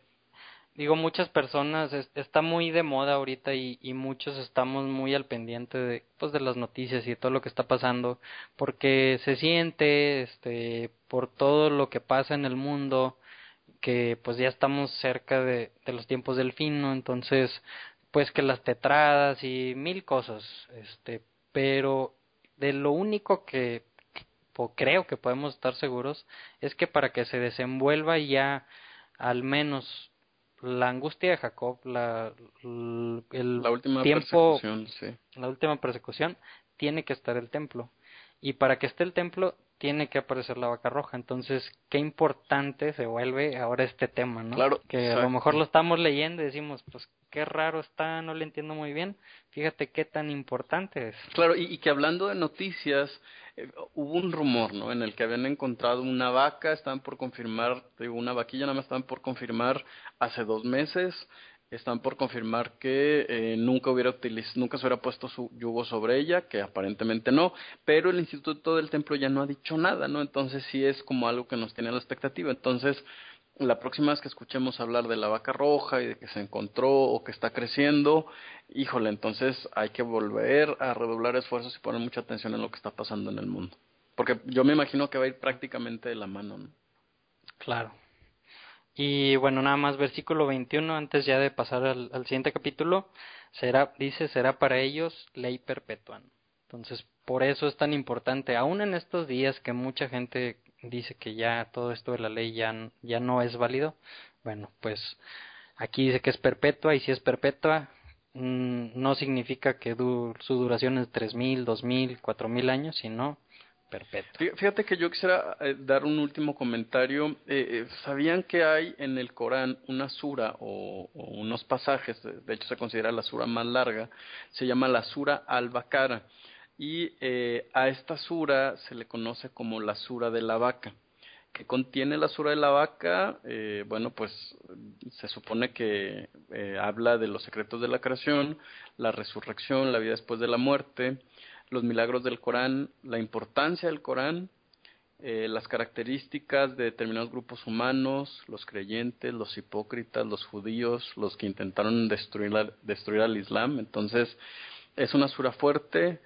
digo, muchas personas, está muy de moda ahorita y, muchos estamos muy al pendiente de, pues, de las noticias y de todo lo que está pasando, porque se siente, este, por todo lo que pasa en el mundo, que pues ya estamos cerca de, de los tiempos del fin, ¿no? Entonces, pues que las tetradas y mil cosas, este, pero de lo único que creo que podemos estar seguros es que para que se desenvuelva ya al menos la angustia de Jacob, la, el última tiempo, sí. la última persecución, tiene que estar el templo. Y para que esté el templo, tiene que aparecer la vaca roja. Entonces, qué importante se vuelve ahora este tema, ¿no? Claro. Que a lo mejor lo estamos leyendo y decimos, pues qué raro está, no le entiendo muy bien. Fíjate qué tan importante es. Claro, y, y que hablando de noticias, eh, hubo un rumor, ¿no? En el que habían encontrado una vaca, estaban por confirmar, una vaquilla nada más estaban por confirmar hace dos meses, están por confirmar que eh, nunca hubiera nunca se hubiera puesto su yugo sobre ella, que aparentemente no, pero el Instituto del Templo ya no ha dicho nada, ¿no? Entonces sí es como algo que nos tiene la expectativa. Entonces, la próxima vez que escuchemos hablar de la vaca roja y de que se encontró o que está creciendo, híjole, entonces hay que volver a redoblar esfuerzos y poner mucha atención en lo que está pasando en el mundo. Porque yo me imagino que va a ir prácticamente de la mano, ¿no? Claro. Y bueno, nada más versículo 21, antes ya de pasar al, siguiente capítulo, será, dice, será para ellos ley perpetua. Entonces, por eso es tan importante, aún en estos días que mucha gente dice que ya todo esto de la ley ya, ya no es válido, bueno, pues aquí dice que es perpetua y si es perpetua mm, no significa que su duración es tres mil, dos mil, cuatro mil años, sino perpetua. Fíjate que yo quisiera eh, dar un último comentario. Eh, eh, ¿Sabían que hay en el Corán una sura o, unos pasajes, de hecho se considera la sura más larga, se llama la sura al-Bakara? Y eh, a esta sura se le conoce como la sura de la vaca. que contiene la sura de la vaca? Eh, bueno, pues se supone que eh, habla de los secretos de la creación, la resurrección, la vida después de la muerte, los milagros del Corán, la importancia del Corán, eh, las características de determinados grupos humanos, los creyentes, los hipócritas, los judíos, los que intentaron destruir, destruir al Islam. Entonces, es una sura fuerte,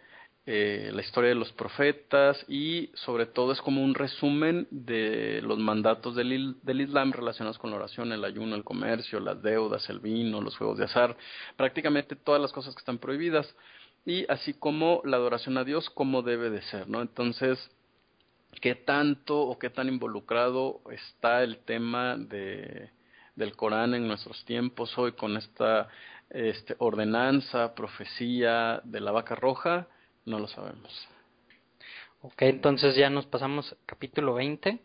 eh, la historia de los profetas y sobre todo es como un resumen de los mandatos del, del, Islam relacionados con la oración, el ayuno, el comercio, las deudas, el vino, los juegos de azar, prácticamente todas las cosas que están prohibidas y así como la adoración a Dios como debe de ser, ¿no? Entonces, ¿qué tanto o qué tan involucrado está el tema de, del Corán en nuestros tiempos hoy con esta este, ordenanza, profecía de la vaca roja? No lo sabemos. Ok, entonces ya nos pasamos capítulo 20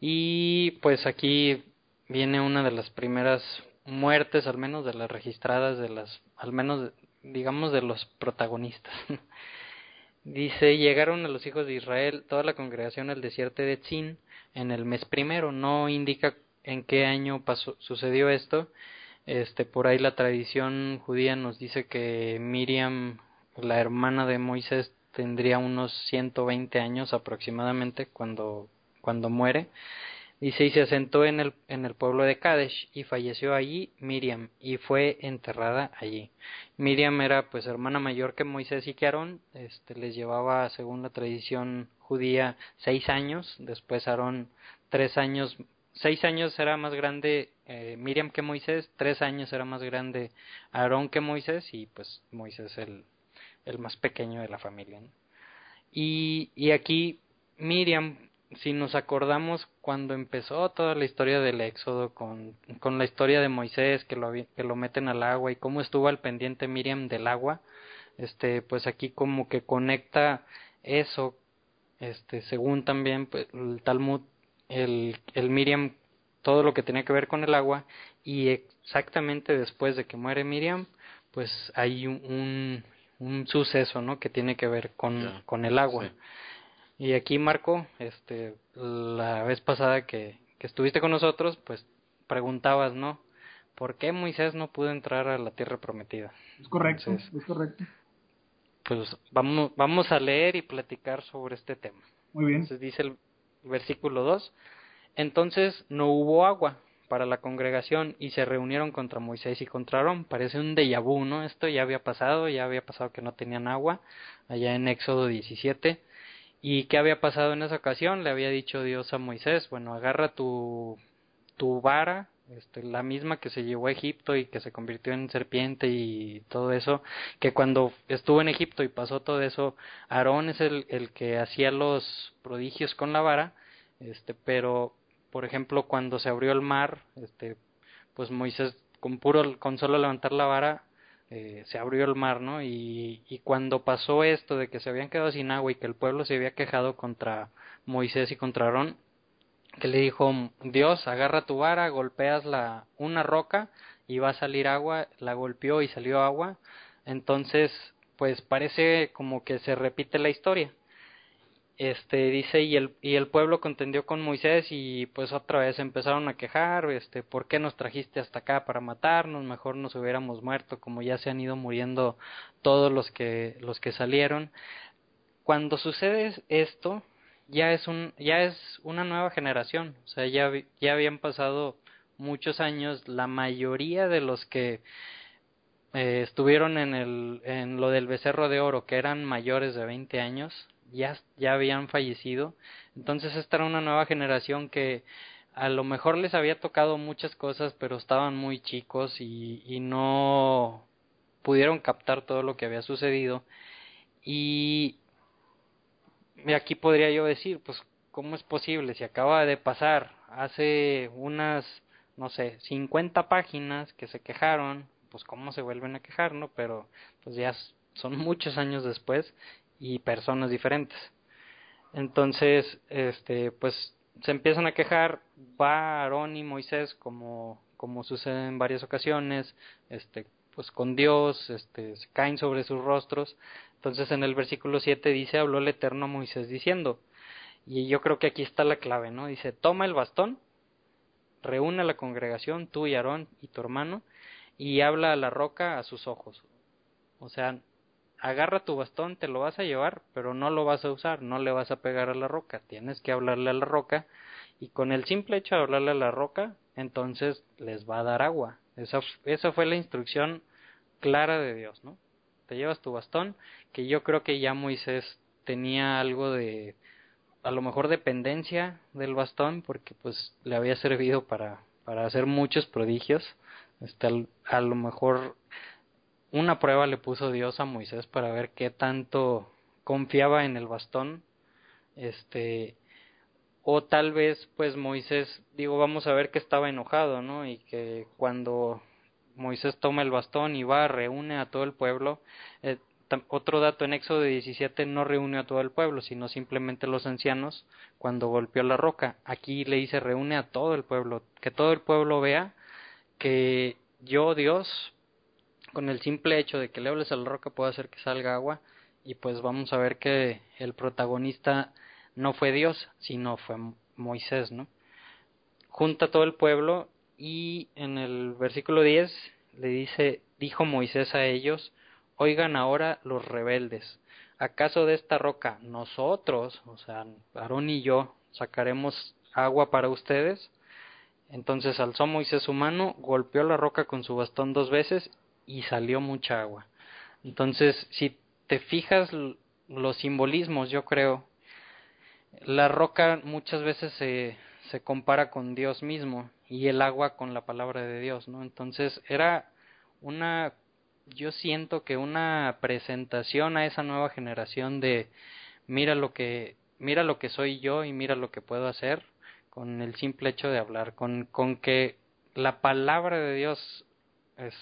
y pues aquí viene una de las primeras muertes, al menos de las registradas, de las, al menos digamos de los protagonistas. Dice, llegaron a los hijos de Israel toda la congregación al desierto de Tzin en el mes primero. No indica en qué año pasó, sucedió esto. Este, por ahí la tradición judía nos dice que Miriam, la hermana de Moisés, tendría unos 120 años aproximadamente cuando, cuando muere. Dice, y se asentó en el, en el pueblo de Kadesh y falleció allí Miriam y fue enterrada allí. Miriam era pues hermana mayor que Moisés y que Aarón, este, les llevaba según la tradición judía seis años, después Aarón tres años, seis años era más grande eh, Miriam que Moisés, tres años era más grande Aarón que Moisés y pues Moisés el, el más pequeño de la familia. Y, y aquí Miriam si nos acordamos cuando empezó toda la historia del éxodo con, con la historia de Moisés que lo, que lo meten al agua y cómo estuvo al pendiente Miriam del agua, este, pues aquí como que conecta eso, este, según también pues, el Talmud, el, el Miriam, todo lo que tenía que ver con el agua y exactamente después de que muere Miriam, pues hay un, un, suceso, ¿no? Que tiene que ver con, con el agua. Y aquí, Marco, este, la vez pasada que, que estuviste con nosotros, pues preguntabas, ¿no? ¿Por qué Moisés no pudo entrar a la tierra prometida? Es correcto, es correcto. Pues vamos, vamos a leer y platicar sobre este tema. Muy bien. Entonces dice el versículo 2, entonces no hubo agua para la congregación y se reunieron contra Moisés y contra Aarón. Parece un déjà vu, ¿no? Esto ya había pasado, ya había pasado que no tenían agua, allá en Éxodo 17. ¿Y qué había pasado en esa ocasión? Le había dicho Dios a Moisés, bueno, agarra tu, tu vara, este, la misma que se llevó a Egipto y que se convirtió en serpiente y todo eso, que cuando estuvo en Egipto y pasó todo eso, Aarón es el, el que hacía los prodigios con la vara, este, pero por ejemplo cuando se abrió el mar, este, pues Moisés con puro, con solo levantar la vara eh, se abrió el mar, ¿no? Y, cuando pasó esto de que se habían quedado sin agua y que el pueblo se había quejado contra Moisés y contra Aarón, que le dijo Dios, agarra tu vara, golpeas la una roca y va a salir agua, la golpeó y salió agua, entonces pues parece como que se repite la historia este dice y el y el pueblo contendió con Moisés y pues otra vez empezaron a quejar este por qué nos trajiste hasta acá para matarnos mejor nos hubiéramos muerto como ya se han ido muriendo todos los que los que salieron cuando sucede esto ya es un ya es una nueva generación o sea ya ya habían pasado muchos años la mayoría de los que eh, estuvieron en el en lo del becerro de oro que eran mayores de 20 años ya, ya habían fallecido. Entonces esta era una nueva generación que a lo mejor les había tocado muchas cosas, pero estaban muy chicos y, y no pudieron captar todo lo que había sucedido. Y aquí podría yo decir, pues, ¿cómo es posible? Si acaba de pasar hace unas, no sé, 50 páginas que se quejaron, pues, ¿cómo se vuelven a quejar, no? Pero, pues, ya son muchos años después y personas diferentes. Entonces, este, pues se empiezan a quejar, va Aarón y Moisés como, como sucede en varias ocasiones, este, pues con Dios, este, se caen sobre sus rostros. Entonces en el versículo 7 dice, habló el Eterno Moisés diciendo, y yo creo que aquí está la clave, ¿no? Dice, toma el bastón, reúne a la congregación, tú y Aarón y tu hermano, y habla a la roca a sus ojos. O sea, agarra tu bastón, te lo vas a llevar, pero no lo vas a usar, no le vas a pegar a la roca, tienes que hablarle a la roca y con el simple hecho de hablarle a la roca, entonces les va a dar agua. Esa, esa fue la instrucción clara de Dios, ¿no? Te llevas tu bastón, que yo creo que ya Moisés tenía algo de, a lo mejor dependencia del bastón, porque pues le había servido para, para hacer muchos prodigios. Este, a lo mejor una prueba le puso Dios a Moisés para ver qué tanto confiaba en el bastón. Este o tal vez pues Moisés, digo, vamos a ver que estaba enojado, ¿no? Y que cuando Moisés toma el bastón y va, reúne a todo el pueblo. Eh, otro dato en Éxodo 17 no reúne a todo el pueblo, sino simplemente los ancianos cuando golpeó la roca. Aquí le dice reúne a todo el pueblo, que todo el pueblo vea que yo, Dios, con el simple hecho de que le hables a la roca puedo hacer que salga agua y pues vamos a ver que el protagonista no fue Dios, sino fue Moisés, ¿no? Junta todo el pueblo y en el versículo 10 le dice, dijo Moisés a ellos, oigan ahora los rebeldes, ¿acaso de esta roca nosotros, o sea, Aarón y yo, sacaremos agua para ustedes? Entonces alzó Moisés su mano, golpeó la roca con su bastón dos veces y salió mucha agua. Entonces, si te fijas los simbolismos, yo creo, la roca muchas veces se, se compara con Dios mismo y el agua con la palabra de Dios, ¿no? Entonces era una, yo siento que una presentación a esa nueva generación de mira lo que, mira lo que soy yo y mira lo que puedo hacer con el simple hecho de hablar, con, con que la palabra de Dios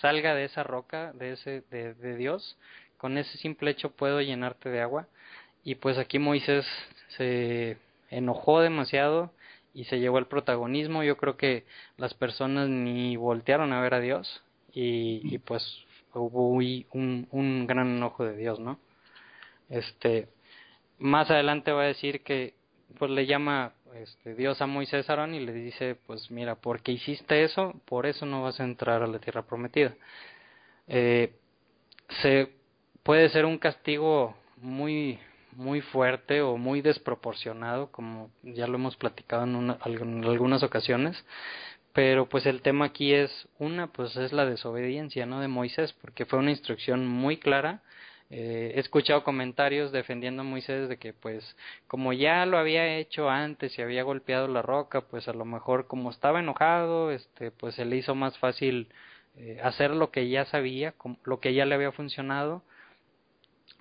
salga de esa roca, de ese, de, de Dios, con ese simple hecho puedo llenarte de agua. Y pues aquí Moisés se enojó demasiado y se llevó el protagonismo. Yo creo que las personas ni voltearon a ver a Dios y, y pues hubo un, un gran enojo de Dios, ¿no? Este, más adelante va a decir que pues le llama este, Dios a Moisés Aarón y le dice, pues mira, porque hiciste eso, por eso no vas a entrar a la tierra prometida. Eh, se puede ser un castigo muy muy fuerte o muy desproporcionado, como ya lo hemos platicado en, en algunas ocasiones, pero pues el tema aquí es una, pues es la desobediencia, ¿no? De Moisés, porque fue una instrucción muy clara. Eh, he escuchado comentarios defendiendo a Moisés de que pues como ya lo había hecho antes y había golpeado la roca, pues a lo mejor como estaba enojado, este, pues se le hizo más fácil eh, hacer lo que ya sabía, lo que ya le había funcionado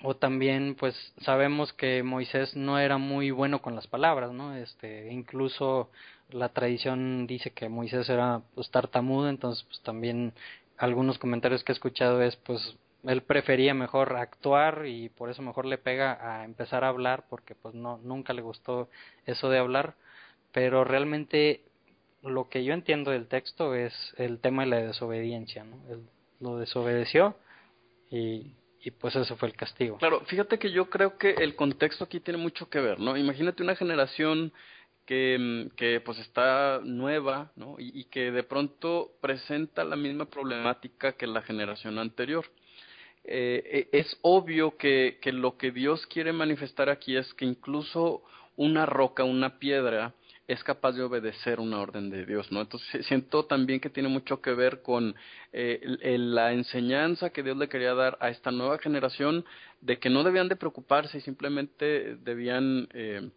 o también pues sabemos que Moisés no era muy bueno con las palabras, ¿no? Este, incluso la tradición dice que Moisés era pues tartamudo, entonces pues también algunos comentarios que he escuchado es pues él prefería mejor actuar y por eso mejor le pega a empezar a hablar porque pues no nunca le gustó eso de hablar, pero realmente lo que yo entiendo del texto es el tema de la desobediencia. Él lo desobedeció y pues eso fue el castigo. Claro, fíjate que yo creo que el contexto aquí tiene mucho que ver, ¿no? Imagínate una generación que, que pues está nueva, ¿no? Y, que de pronto presenta la misma problemática que la generación anterior. Eh, e, es obvio que, lo que Dios quiere manifestar aquí es que incluso una roca, una piedra, es capaz de obedecer una orden de Dios, ¿no? Entonces siento también que tiene mucho que ver con eh, la enseñanza que Dios le quería dar a esta nueva generación de que no debían de preocuparse y simplemente debían eh,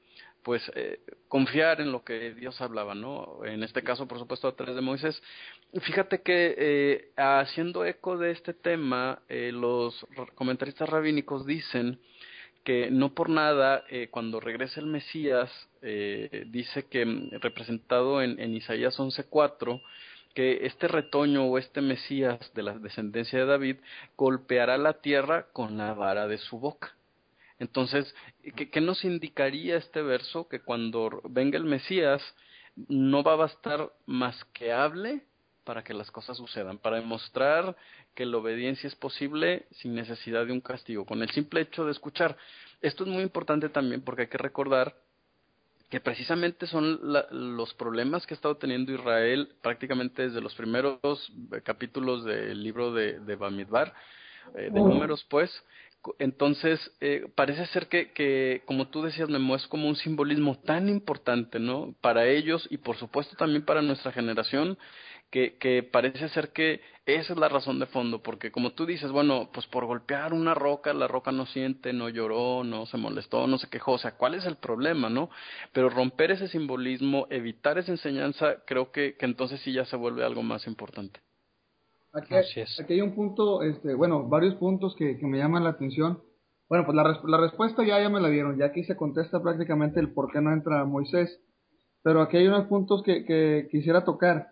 pues eh, confiar en lo que Dios hablaba, ¿no? En este caso, por supuesto, a través de Moisés. Fíjate que eh, haciendo eco de este tema, eh, los comentaristas rabínicos dicen que no por nada eh, cuando regresa el Mesías eh, dice que mm, representado en, en Isaías 11:4 que este retoño o este Mesías de la descendencia de David golpeará la tierra con la vara de su boca. Entonces, ¿qué, ¿qué, nos indicaría este verso? Que cuando venga el Mesías no va a bastar más que hable para que las cosas sucedan, para demostrar que la obediencia es posible sin necesidad de un castigo, con el simple hecho de escuchar. Esto es muy importante también porque hay que recordar que precisamente son los problemas que ha estado teniendo Israel prácticamente desde los primeros capítulos del libro de, de Bamidbar, eh, de números pues, entonces, eh, parece ser que, que, como tú decías, Memo, es como un simbolismo tan importante, ¿no? Para ellos y por supuesto también para nuestra generación, que, que parece ser que esa es la razón de fondo, porque como tú dices, bueno, pues por golpear una roca, la roca no siente, no lloró, no se molestó, no se quejó, o sea, ¿cuál es el problema, no? Pero romper ese simbolismo, evitar esa enseñanza, creo que, que entonces sí ya se vuelve algo más importante. Aquí, aquí hay un punto, este, bueno, varios puntos que, que me llaman la atención. Bueno, pues la, la respuesta ya, ya me la dieron, ya aquí se contesta prácticamente el por qué no entra Moisés. Pero aquí hay unos puntos que, que quisiera tocar.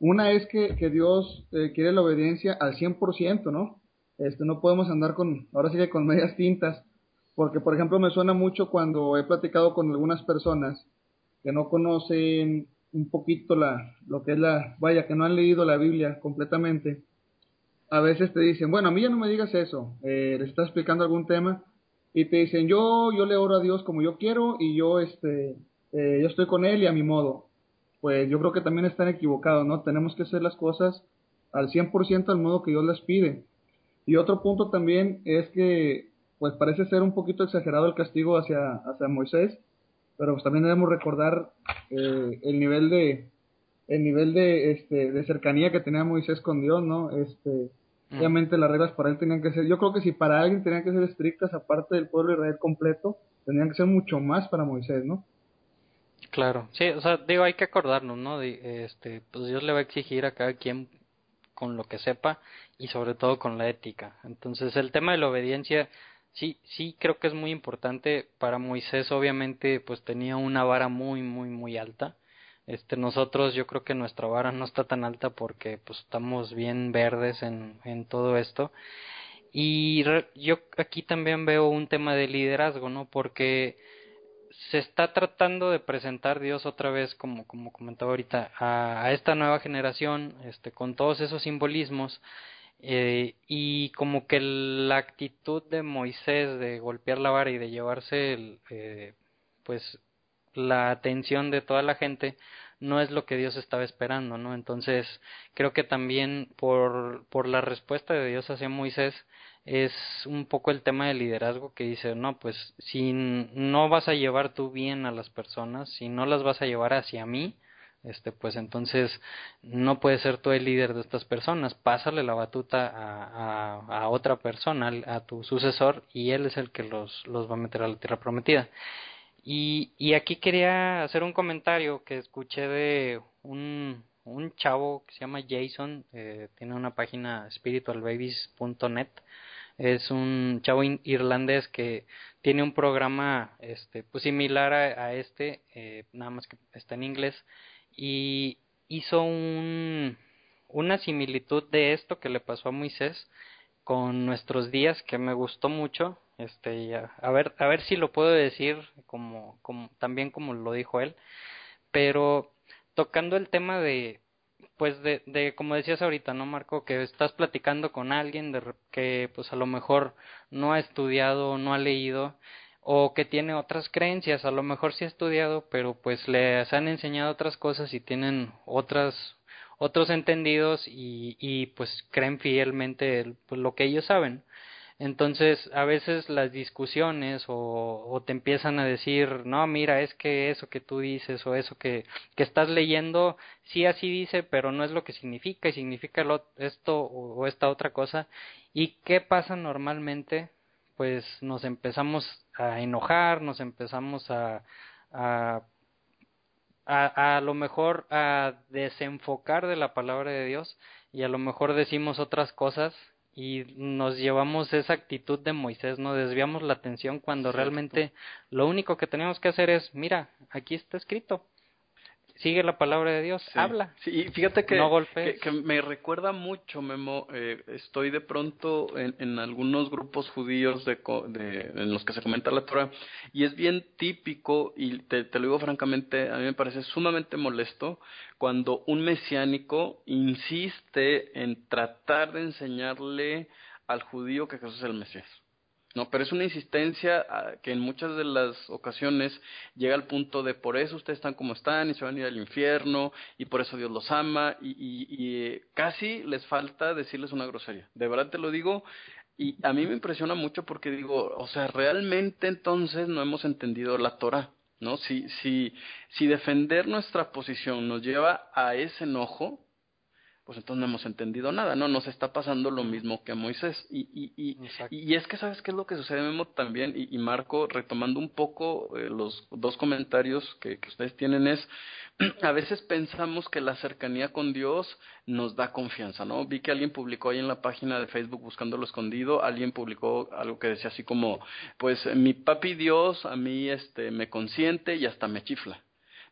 Una es que, que Dios eh, quiere la obediencia al 100%, ¿no? Este, no podemos andar con, ahora sí que con medias tintas, porque por ejemplo me suena mucho cuando he platicado con algunas personas que no conocen un poquito la, lo que es la, vaya, que no han leído la Biblia completamente, a veces te dicen, bueno, a mí ya no me digas eso, eh, les estás explicando algún tema y te dicen, yo, yo le oro a Dios como yo quiero y yo, este, eh, yo estoy con Él y a mi modo. Pues yo creo que también están equivocados, ¿no? Tenemos que hacer las cosas al 100% al modo que Dios las pide. Y otro punto también es que, pues parece ser un poquito exagerado el castigo hacia, hacia Moisés, pero pues también debemos recordar eh, el nivel de el nivel de este de cercanía que tenía Moisés con Dios, ¿no? Este, mm. obviamente las reglas para él tenían que ser, yo creo que si para alguien tenían que ser estrictas aparte del pueblo de Israel completo, tenían que ser mucho más para Moisés, ¿no? Claro, sí, o sea, digo, hay que acordarnos, ¿no? De, este, pues Dios le va a exigir a cada quien con lo que sepa y sobre todo con la ética. Entonces, el tema de la obediencia Sí, sí, creo que es muy importante. Para Moisés, obviamente, pues tenía una vara muy, muy, muy alta. Este, nosotros, yo creo que nuestra vara no está tan alta porque, pues, estamos bien verdes en, en todo esto. Y yo aquí también veo un tema de liderazgo, ¿no? Porque se está tratando de presentar Dios otra vez, como, como comentaba ahorita, a, a esta nueva generación, este, con todos esos simbolismos eh, y como que la actitud de Moisés de golpear la vara y de llevarse el, eh, pues la atención de toda la gente no es lo que Dios estaba esperando, ¿no? Entonces creo que también por, por la respuesta de Dios hacia Moisés es un poco el tema del liderazgo que dice, no, pues si no vas a llevar tú bien a las personas, si no las vas a llevar hacia mí, este pues entonces no puedes ser tú el líder de estas personas, pásale la batuta a, a, otra persona, a tu sucesor, y él es el que los, los va a meter a la tierra prometida. Y, y aquí quería hacer un comentario que escuché de un, un chavo que se llama Jason, eh, tiene una página spiritualbabies.net, es un chavo irlandés que tiene un programa este pues similar a, este, eh, nada más que está en inglés, y hizo un, una similitud de esto que le pasó a Moisés con nuestros días que me gustó mucho este a, ver a ver si lo puedo decir como, como también como lo dijo él pero tocando el tema de pues de, de como decías ahorita no Marco que estás platicando con alguien de que pues a lo mejor no ha estudiado no ha leído o que tiene otras creencias, a lo mejor sí ha estudiado, pero pues les han enseñado otras cosas y tienen otras otros entendidos y, y pues creen fielmente pues, lo que ellos saben. Entonces, a veces las discusiones o, o, te empiezan a decir, no, mira, es que eso que tú dices o eso que, que estás leyendo, sí así dice, pero no es lo que significa y significa esto o esta otra cosa. ¿Y qué pasa normalmente? Pues nos empezamos a enojar, nos empezamos a, a, a, a lo mejor a desenfocar de la palabra de Dios y a lo mejor decimos otras cosas y nos llevamos esa actitud de Moisés, no desviamos la atención cuando realmente lo único que tenemos que hacer es, mira, aquí está escrito, sigue la palabra de Dios, habla. Sí, fíjate que, que, me recuerda mucho, Memo. Eh, estoy de pronto en, en algunos grupos judíos de, de, en los que se comenta la Torah y es bien típico, y te, te lo digo francamente, a mí me parece sumamente molesto cuando un mesiánico insiste en tratar de enseñarle al judío que Jesús es el Mesías. No, pero es una insistencia ah, que en muchas de las ocasiones llega al punto de por eso ustedes están como están y se van a ir al infierno y por eso Dios los ama y, y, eh, casi les falta decirles una grosería. De verdad te lo digo y a mí me impresiona mucho porque digo, o sea, realmente entonces no hemos entendido la Torah. ¿No? Si, si, si defender nuestra posición nos lleva a ese enojo, pues entonces no hemos entendido nada, ¿no? Nos está pasando lo mismo que a Moisés. Y, y, y, y es que, ¿sabes qué es lo que sucede, Memo, también? Y, Marco, retomando un poco eh, los dos comentarios que, que ustedes tienen, es, a veces pensamos que la cercanía con Dios nos da confianza, ¿no? Vi que alguien publicó ahí en la página de Facebook buscando lo escondido, alguien publicó algo que decía así como, pues mi papi Dios a mí este me consiente y hasta me chifla.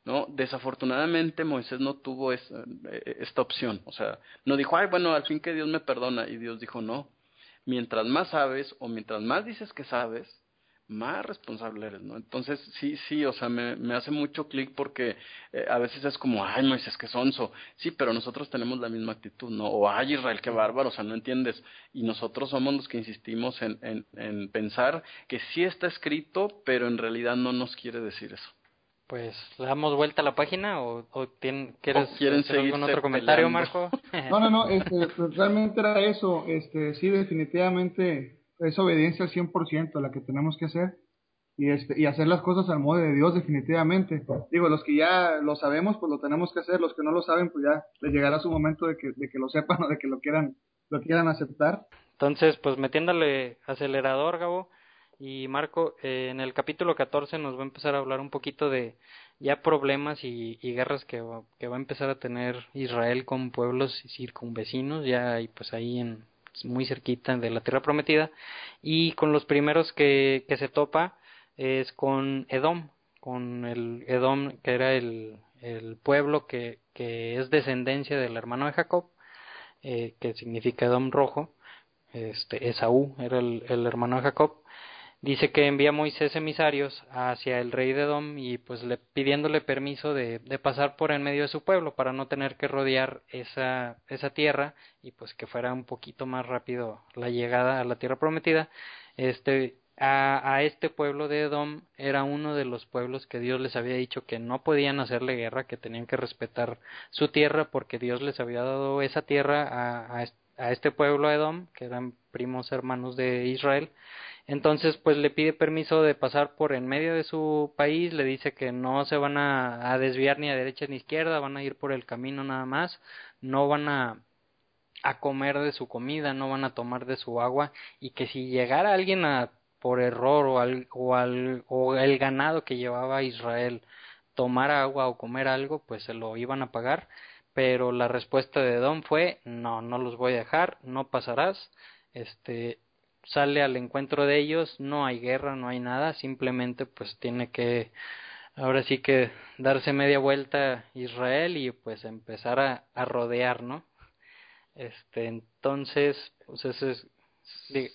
¿No? Desafortunadamente Moisés no tuvo esa, eh, esta opción, o sea, no dijo, ay, bueno, al fin que Dios me perdona, y Dios dijo, no, mientras más sabes o mientras más dices que sabes, más responsable eres, ¿no? Entonces, sí, sí, o sea, me, me hace mucho clic porque eh, a veces es como, ay, Moisés, que sonso. Sí, pero nosotros tenemos la misma actitud, ¿no? O, ay, Israel, qué bárbaro, o sea, no entiendes. Y nosotros somos los que insistimos en, en pensar que sí está escrito, pero en realidad no nos quiere decir eso. Pues, ¿le damos vuelta a la página o, o quieres quieren hacer algún otro comentario, Marco? no, no, no, este, pues, realmente era eso. Este, sí, definitivamente es obediencia al 100% la que tenemos que hacer y, este, y hacer las cosas al modo de Dios definitivamente. Digo, los que ya lo sabemos, pues lo tenemos que hacer, los que no lo saben, pues ya les llegará su momento de que, de que lo sepan o de que lo quieran, lo quieran aceptar. Entonces, pues metiéndole acelerador, Gabo, y Marco, eh, en el capítulo 14 nos va a empezar a hablar un poquito de ya problemas y, guerras que, que va a empezar a tener Israel con pueblos circunvecinos, ya y pues ahí en, muy cerquita de la tierra prometida. Y con los primeros que, se topa es con Edom con el Edom que era el, pueblo que, que es descendencia del hermano de Jacob eh, que significa Edom rojo este Esaú era el, el hermano de Jacob dice que envía Moisés emisarios hacia el rey de Edom y pues le pidiéndole permiso de, de, pasar por en medio de su pueblo para no tener que rodear esa, esa tierra y pues que fuera un poquito más rápido la llegada a la tierra prometida. Este, a, a este pueblo de Edom era uno de los pueblos que Dios les había dicho que no podían hacerle guerra, que tenían que respetar su tierra porque Dios les había dado esa tierra a, a, a este pueblo Edom, que eran primos hermanos de Israel, entonces, pues le pide permiso de pasar por en medio de su país, le dice que no se van a, desviar ni a derecha ni a izquierda, van a ir por el camino nada más, no van a, a comer de su comida, no van a tomar de su agua y que si llegara alguien a por error o al, o al o el ganado que llevaba Israel tomar agua o comer algo, pues se lo iban a pagar, pero la respuesta de Don fue no, no los voy a dejar, no pasarás, este sale al encuentro de ellos, no hay guerra, no hay nada, simplemente pues tiene que ahora sí que darse media vuelta Israel y pues empezar a, rodear, ¿no? Este, entonces, pues ese es Sí.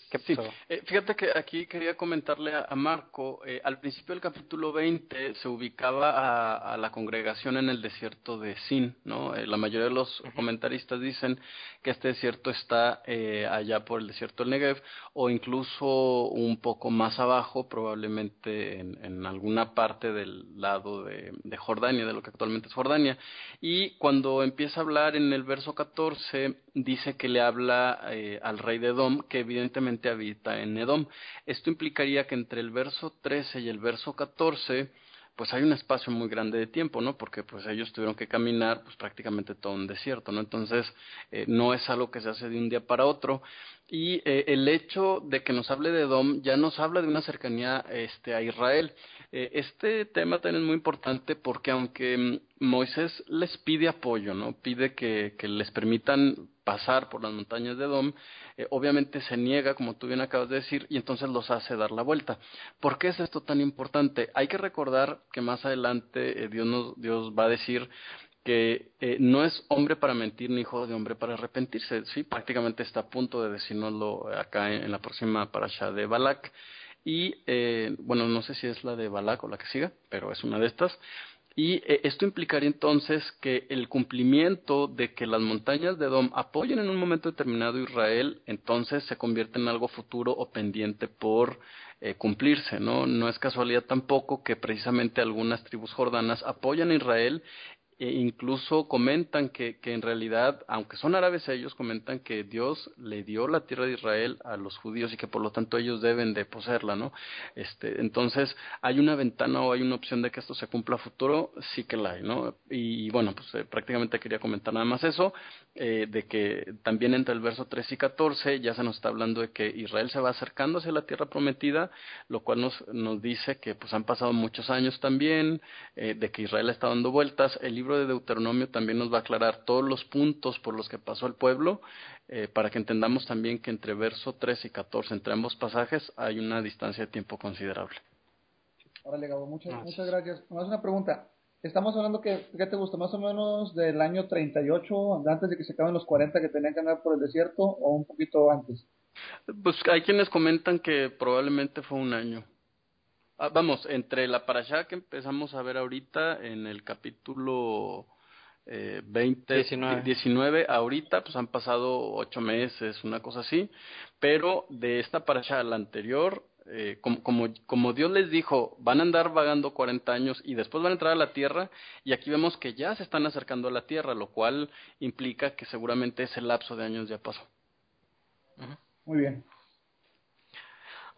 Eh, fíjate que aquí quería comentarle a, Marco, eh, al principio del capítulo 20 se ubicaba a, la congregación en el desierto de Sin, ¿no? Eh, la mayoría de los comentaristas dicen que este desierto está allá por el desierto del Negev o incluso un poco más abajo, probablemente en, en alguna parte del lado de, de, Jordania, de lo que actualmente es Jordania. Y cuando empieza a hablar en el verso 14, dice que le habla al rey de Edom, que evidentemente habita en Edom. Esto implicaría que entre el verso 13 y el verso 14 pues hay un espacio muy grande de tiempo, ¿no? Porque pues ellos tuvieron que caminar pues prácticamente todo un desierto, ¿no? Entonces eh, no es algo que se hace de un día para otro y eh, el hecho de que nos hable de Edom ya nos habla de una cercanía este a Israel. Eh, este tema también es muy importante porque aunque Moisés les pide apoyo, ¿no? Pide que les permitan pasar por las montañas de Edom, eh, obviamente se niega, como tú bien acabas de decir, y entonces los hace dar la vuelta. ¿Por qué es esto tan importante? Hay que recordar que más adelante eh, Dios, nos, Dios va a decir que eh, no es hombre para mentir ni hijo de hombre para arrepentirse. Sí, prácticamente está a punto de decirnoslo acá en, la próxima parasha de Balak. Y bueno, no sé si es la de Balak o la que siga, pero es una de estas. Y eh, esto implicaría entonces que el cumplimiento de que las montañas de Edom apoyen en un momento determinado a Israel, entonces se convierte en algo futuro o pendiente por eh, cumplirse, ¿no? No es casualidad tampoco que precisamente algunas tribus jordanas apoyan a Israel e incluso comentan que, que en realidad, aunque son árabes ellos, comentan que Dios le dio la tierra de Israel a los judíos y que por lo tanto ellos deben de poseerla, ¿no? Este, entonces, ¿hay una ventana o hay una opción de que esto se cumpla a futuro? Sí que la hay, ¿no? Y, bueno, pues eh, prácticamente quería comentar nada más eso, eh, de que también entre el verso 3 y 14 ya se nos está hablando de que Israel se va acercando hacia la tierra prometida, lo cual nos, nos dice que pues han pasado muchos años también, eh, de que Israel está dando vueltas, el libro de Deuteronomio también nos va a aclarar todos los puntos por los que pasó el pueblo, eh, para que entendamos también que entre verso 13 y 14, entre ambos pasajes, hay una distancia de tiempo considerable. Órale, Gabo, muchas, muchas gracias. Más una pregunta. Estamos hablando que, ¿qué te gusta? ¿Más o menos del año 38, antes de que se acaben los 40 que tenían que andar por el desierto, o un poquito antes? Pues hay quienes comentan que probablemente fue un año. Ah, vamos, entre la parasha que empezamos a ver ahorita en el capítulo eh, 20, 19. 19. ahorita pues han pasado ocho meses, una cosa así, pero de esta parasha a la anterior, eh, como, como, como, Dios les dijo, van a andar vagando 40 años y después van a entrar a la tierra, y aquí vemos que ya se están acercando a la tierra, lo cual implica que seguramente ese lapso de años ya pasó. Muy bien.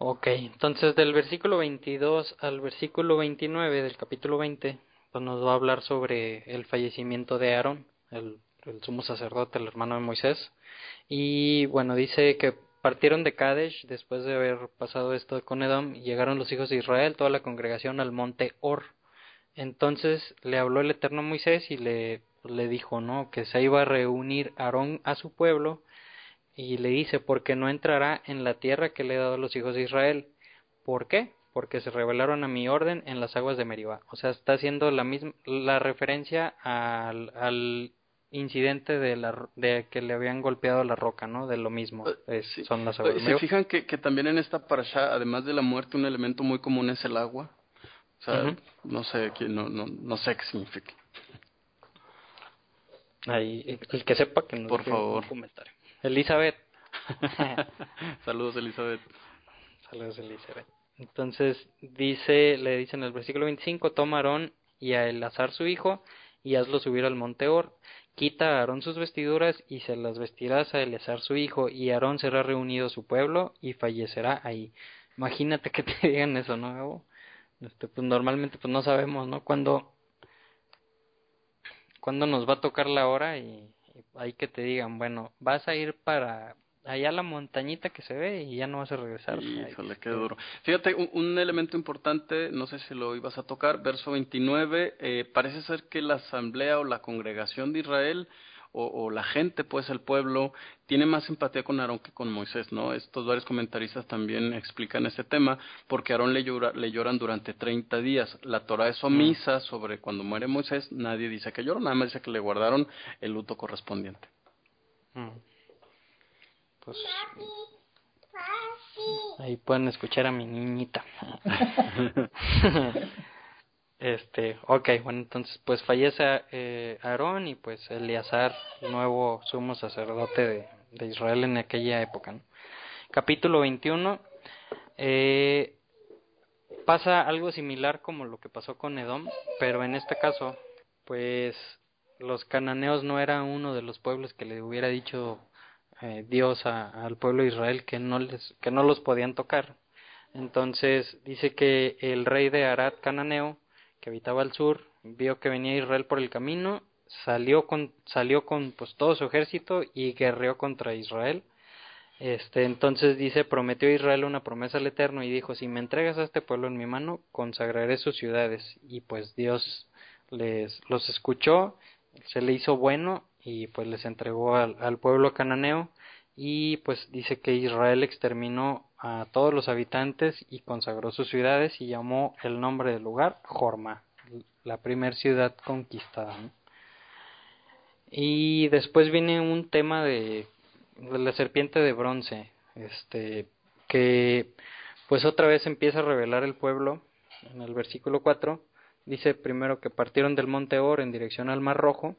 Ok, entonces del versículo 22 al versículo 29 del capítulo 20, pues nos va a hablar sobre el fallecimiento de Aarón, el, el sumo sacerdote, el hermano de Moisés. Y bueno, dice que partieron de Kadesh después de haber pasado esto con Edom y llegaron los hijos de Israel, toda la congregación al monte Or. Entonces le habló el Eterno Moisés y le, le dijo, ¿no? Que se iba a reunir Aarón a su pueblo y le dice, porque no entrará en la tierra que le he dado a los hijos de Israel. ¿Por qué? Porque se rebelaron a mi orden en las aguas de Meribá. O sea, está haciendo la misma, la referencia al, al incidente de, la, de que le habían golpeado la roca, ¿no? De lo mismo. Eh, Son las aguas. ¿Se fijan que, que también en esta parasha, además de la muerte, un elemento muy común es el agua? O sea, no sé, no, no, no sé qué significa. Ahí, el que sepa que nos Por favor. un comentario. Elizabeth. Saludos, Elizabeth. Saludos, Elizabeth. Entonces dice, le dice en el versículo 25, toma a Aarón y a Elazar su hijo y hazlo subir al monte Or. Quita a Aarón sus vestiduras y se las vestirás a Elazar su hijo y Aarón será reunido a su pueblo y fallecerá ahí. Imagínate que te digan eso, ¿no? Este, pues normalmente pues no sabemos, ¿no? Cuándo, cuándo nos va a tocar la hora y hay que te digan, bueno, vas a ir para allá la montañita que se ve y ya no vas a regresar. Híjole, qué duro. Fíjate, un, elemento importante, no sé si lo ibas a tocar, verso 29, eh, parece ser que la asamblea o la congregación de Israel o, la gente, pues el pueblo, tiene más empatía con Aarón que con Moisés, ¿no? Estos varios comentaristas también explican este tema, porque Aarón le, llora, le lloran durante 30 días. La Torah es omisa mm. sobre cuando muere Moisés, nadie dice que lloró, nada más dice que le guardaron el luto correspondiente. Mm. Pues ahí pueden escuchar a mi niñita. Este, ok, bueno, entonces pues fallece eh, Aarón y pues Eleazar, nuevo sumo sacerdote de, Israel en aquella época. Capítulo 21, eh, pasa algo similar como lo que pasó con Edom, pero en este caso, pues los cananeos no eran uno de los pueblos que le hubiera dicho eh, Dios al pueblo de Israel que no les que no los podían tocar. Entonces dice que el rey de Arad cananeo que habitaba al sur, vio que venía Israel por el camino, salió con, salió con pues todo su ejército y guerreó contra Israel. Este, entonces dice, prometió a Israel una promesa al Eterno y dijo, si me entregas a este pueblo en mi mano, consagraré sus ciudades. Y pues Dios les, los escuchó, se le hizo bueno y pues les entregó al, al pueblo cananeo y pues dice que Israel exterminó a todos los habitantes y consagró sus ciudades y llamó el nombre del lugar Jorma, la primera ciudad conquistada. Y después viene un tema de, la serpiente de bronce, este, que pues otra vez empieza a revelar el pueblo en el versículo 4. Dice primero que partieron del monte Or en dirección al Mar Rojo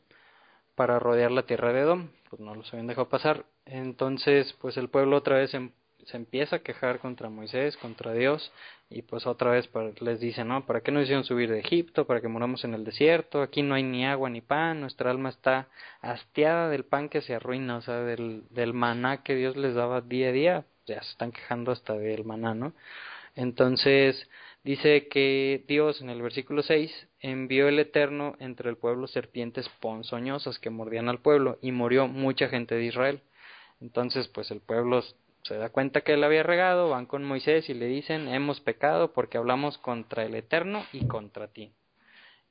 para rodear la tierra de Edom, pues no los habían dejado pasar. Entonces, pues el pueblo otra vez em, se empieza a quejar contra Moisés, contra Dios, y pues otra vez les dice, no, ¿para qué nos hicieron subir de Egipto? ¿Para que moramos en el desierto? Aquí no hay ni agua ni pan, nuestra alma está hastiada del pan que se arruina, o sea, del, del maná que Dios les daba día a día, ya se están quejando hasta del maná, ¿no? Entonces, dice que Dios en el versículo 6 envió el Eterno entre el pueblo serpientes ponzoñosas que mordían al pueblo y murió mucha gente de Israel. Entonces, pues el pueblo se da cuenta que él había regado, van con Moisés y le dicen, hemos pecado porque hablamos contra el Eterno y contra ti.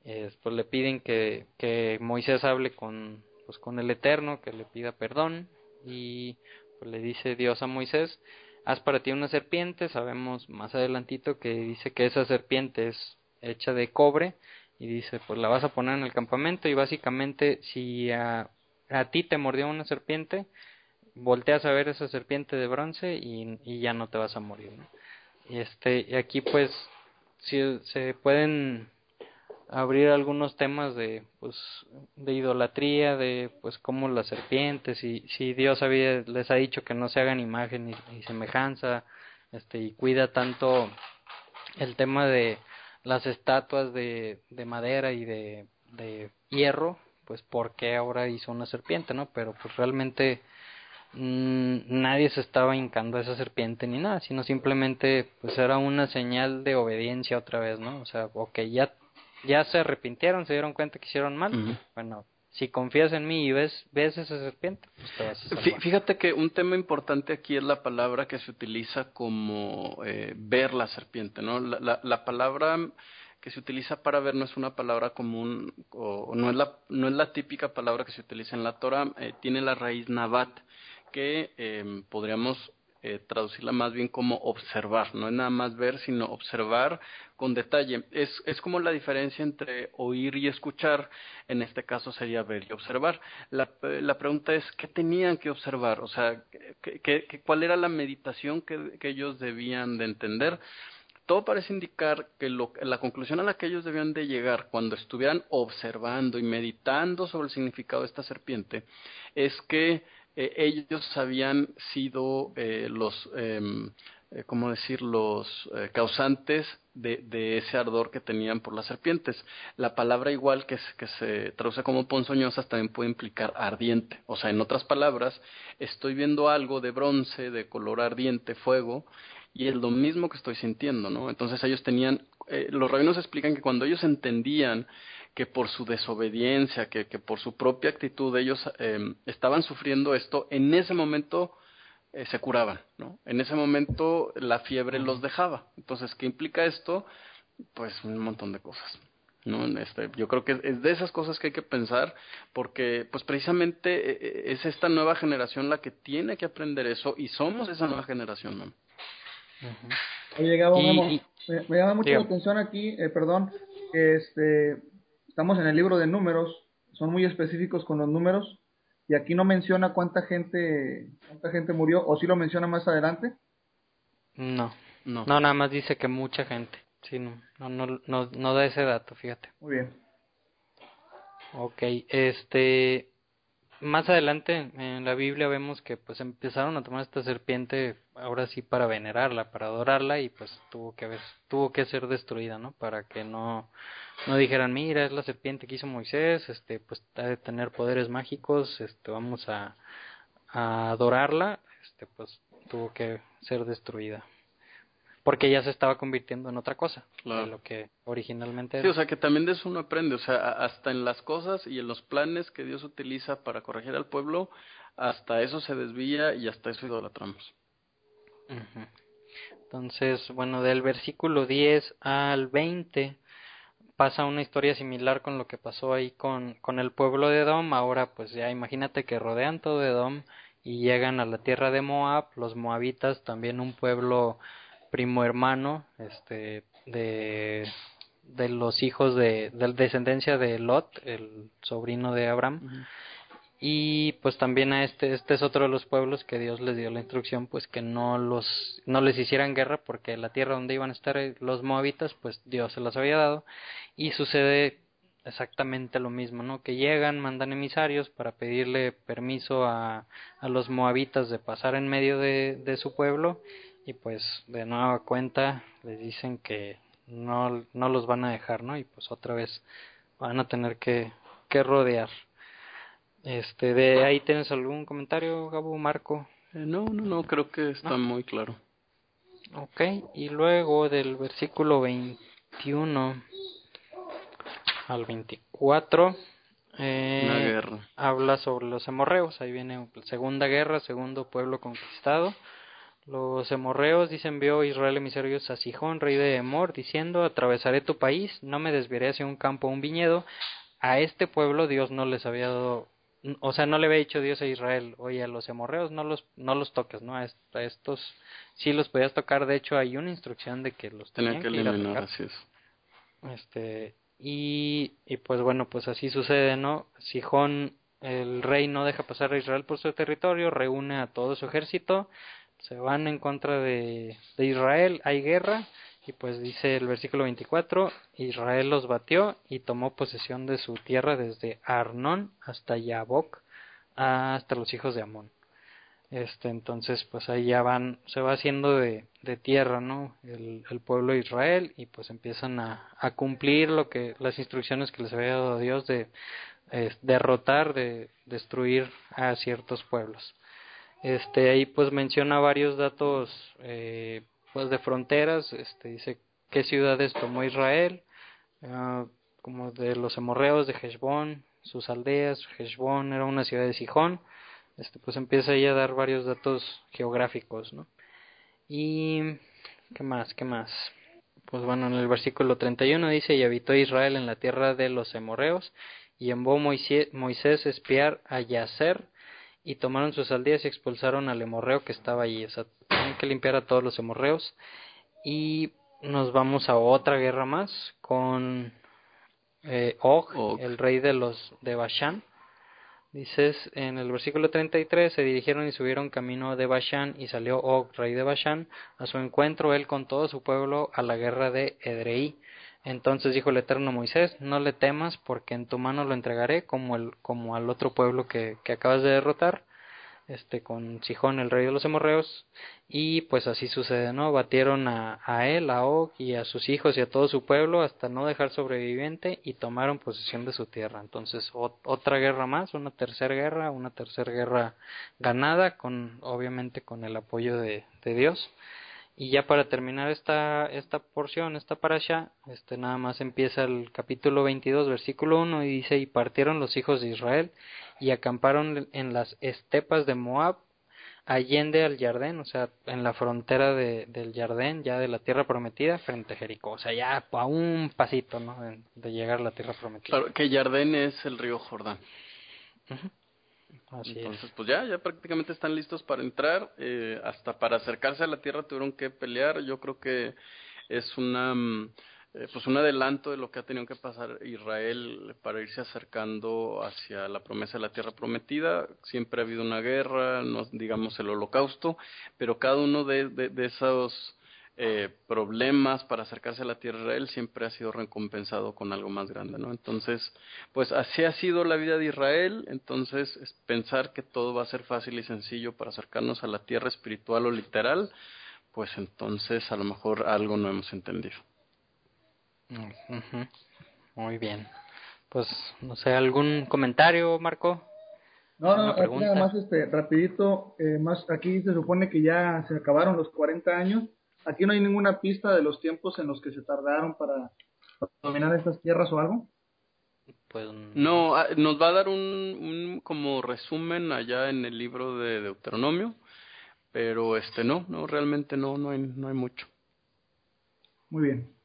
pues le piden que, que Moisés hable con, pues, con el Eterno, que le pida perdón y pues le dice Dios a Moisés, haz para ti una serpiente, sabemos más adelantito que dice que esa serpiente es hecha de cobre y dice pues la vas a poner en el campamento y básicamente si a, a ti te mordió una serpiente, volteas a ver esa serpiente de bronce y, ya no te vas a morir. Y este, aquí pues si se pueden abrir algunos temas de pues de idolatría de pues como las serpientes y si Dios había les ha dicho que no se hagan imagen y, semejanza este y cuida tanto el tema de las estatuas de, de madera y de, hierro pues por qué ahora hizo una serpiente no pero pues realmente nadie se estaba hincando a esa serpiente ni nada sino simplemente pues era una señal de obediencia otra vez no o sea ok ya ya se arrepintieron, se dieron cuenta que hicieron mal. Bueno, si confías en mí y ves, ves esa serpiente, pues te vas a Fíjate que un tema importante aquí es la palabra que se utiliza como eh, ver la serpiente, ¿no? La, la, la, palabra que se utiliza para ver no es una palabra común o no es la, no es la típica palabra que se utiliza en la Torah, eh, tiene la raíz nabat, que eh, podríamos traducirla más bien como observar, no es nada más ver, sino observar con detalle. Es, es como la diferencia entre oír y escuchar, en este caso sería ver y observar. La, la pregunta es, ¿qué tenían que observar? O sea, ¿qué, qué, cuál era la meditación que, que ellos debían de entender? todo parece indicar que lo, la conclusión a la que ellos debían de llegar cuando estuvieran observando y meditando sobre el significado de esta serpiente es que eh, ellos habían sido eh, los, em, eh, ¿cómo decir?, los eh, causantes de, ese ardor que tenían por las serpientes. La palabra igual que, que se traduce como ponzoñosas también puede implicar ardiente. O sea, en otras palabras, estoy viendo algo de bronce, de color ardiente, fuego, y es lo mismo que estoy sintiendo, ¿no? Entonces ellos tenían, eh, los rabinos explican que cuando ellos entendían que por su desobediencia, que, que por su propia actitud ellos eh, estaban sufriendo esto, en ese momento eh, se curaban, ¿no? En ese momento la fiebre los dejaba. Entonces, ¿qué implica esto? Pues un montón de cosas. ¿no? Este, yo creo que es de esas cosas que hay que pensar porque pues precisamente eh, es esta nueva generación la que tiene que aprender eso y somos esa nueva generación ¿no? Oye, me, llama mucho la atención aquí, eh, perdón, este, estamos en el libro de números, son muy específicos con los números, y aquí no menciona cuánta gente, cuánta gente murió, o si lo menciona más adelante. No, no, no, nada más dice que mucha gente, sí, no, no, no, no, no da ese dato, fíjate. Muy bien. Ok, este, más adelante en la Biblia vemos que pues empezaron a tomar esta serpiente ahora sí para venerarla, para adorarla y pues tuvo que haber, tuvo que ser destruida, ¿no? Para que no no dijeran, "Mira, es la serpiente que hizo Moisés, este pues ha de tener poderes mágicos, este vamos a a adorarla", este pues tuvo que ser destruida porque ya se estaba convirtiendo en otra cosa de lo que originalmente era. Sí, o sea que también de eso uno aprende, o sea, hasta en las cosas y en los planes que Dios utiliza para corregir al pueblo, hasta eso se desvía y hasta eso idolatramos. Entonces, bueno, del versículo 10 al 20 pasa una historia similar con lo que pasó ahí con, con el pueblo de Edom. Ahora, pues ya imagínate que rodean todo Edom y llegan a la tierra de Moab, los moabitas, también un pueblo primo hermano este de de los hijos de, de descendencia de Lot, el sobrino de Abraham. Y pues también a este este es otro de los pueblos que Dios les dio la instrucción pues que no los no les hicieran guerra porque la tierra donde iban a estar los moabitas pues Dios se las había dado y sucede exactamente lo mismo, ¿no? Que llegan, mandan emisarios para pedirle permiso a, a los moabitas de pasar en medio de, de su pueblo y pues de nueva cuenta les dicen que no, no los van a dejar, ¿no? Y pues otra vez van a tener que, que rodear. Este, de ahí tienes algún comentario, Gabo, Marco? Eh, no, no, no, creo que está muy claro. Ok, y luego del versículo 21 al 24 eh, habla sobre los hemorreos. Ahí viene Segunda Guerra, segundo pueblo conquistado. Los hemorreos dicen vio Israel emisarios a Sijón, rey de Emor, diciendo atravesaré tu país, no me desviaré hacia un campo o un viñedo. A este pueblo Dios no les había dado, o sea, no le había dicho Dios a Israel, oye, a los hemorreos no los, no los toques, ¿no? A, estos sí los podías tocar, de hecho hay una instrucción de que los tenían que, eliminar, así es. Este, y, y pues bueno, pues así sucede, ¿no? Sijón, el rey no deja pasar a Israel por su territorio, reúne a todo su ejército, se van en contra de, Israel, hay guerra y pues dice el versículo 24, Israel los batió y tomó posesión de su tierra desde Arnón hasta Yabok, hasta los hijos de Amón. Este, entonces, pues ahí ya van, se va haciendo de, de tierra, ¿no? El, pueblo de Israel y pues empiezan a, a, cumplir lo que, las instrucciones que les había dado Dios de derrotar, de destruir a ciertos pueblos. Este, ahí pues menciona varios datos, eh, pues de fronteras, este, dice qué ciudades tomó Israel, uh, como de los hemorreos de Heshbón, sus aldeas, Heshbón era una ciudad de Sijón, este, pues empieza ahí a dar varios datos geográficos, ¿no? Y, ¿qué más? ¿Qué más? Pues bueno, en el versículo 31 dice, y habitó Israel en la tierra de los hemorreos, y envió Moisés, Moisés espiar a Yacer, y tomaron sus aldeas y expulsaron al hemorreo que estaba allí. O sea, tienen que limpiar a todos los hemorreos. Y nos vamos a otra guerra más con eh, Og, el rey de los de Bashan. Dices en el versículo 33, se dirigieron y subieron camino de Bashan y salió Og, rey de Bashan, a su encuentro él con todo su pueblo a la guerra de Edrei. Entonces dijo el Eterno Moisés, no le temas porque en tu mano lo entregaré como, el, como al otro pueblo que, que acabas de derrotar este con Sijón el rey de los hemorreos y pues así sucede no batieron a, a él a Og y a sus hijos y a todo su pueblo hasta no dejar sobreviviente y tomaron posesión de su tierra. Entonces otra guerra más una tercera guerra una tercera guerra ganada con obviamente con el apoyo de, de Dios y ya para terminar esta, esta porción, esta parasha, este nada más empieza el capítulo 22, versículo 1 y dice, y partieron los hijos de Israel y acamparon en las estepas de Moab, allende al Jardén, o sea, en la frontera de, del Jardén, ya de la tierra prometida, frente a Jericó, o sea, ya a un pasito, ¿no? De, llegar a la tierra prometida. Claro, que Jardén es el río Jordán. Entonces, pues ya, ya prácticamente están listos para entrar. Eh, hasta para acercarse a la tierra tuvieron que pelear. Yo creo que es una, mm, eh, pues un adelanto de lo que ha tenido que pasar Israel para irse acercando hacia la promesa de la tierra prometida. Siempre ha habido una guerra, no digamos el holocausto, pero cada uno de, de, de esos eh, problemas para acercarse a la tierra de Israel siempre ha sido recompensado con algo más grande, ¿no? Entonces, pues así ha sido la vida de Israel, entonces es pensar que todo va a ser fácil y sencillo para acercarnos a la tierra espiritual o literal, pues entonces a lo mejor algo no hemos entendido. Muy bien. Pues, no sé, ¿algún comentario, Marco? No, no, aquí nada más, este, rapidito, eh, más, aquí se supone que ya se acabaron los 40 años, Aquí no hay ninguna pista de los tiempos en los que se tardaron para, dominar estas tierras o algo. Pues no, ah, nos va a dar un, un como resumen allá en el libro de Deuteronomio, pero este no, no realmente no, no hay, no hay mucho. Muy bien.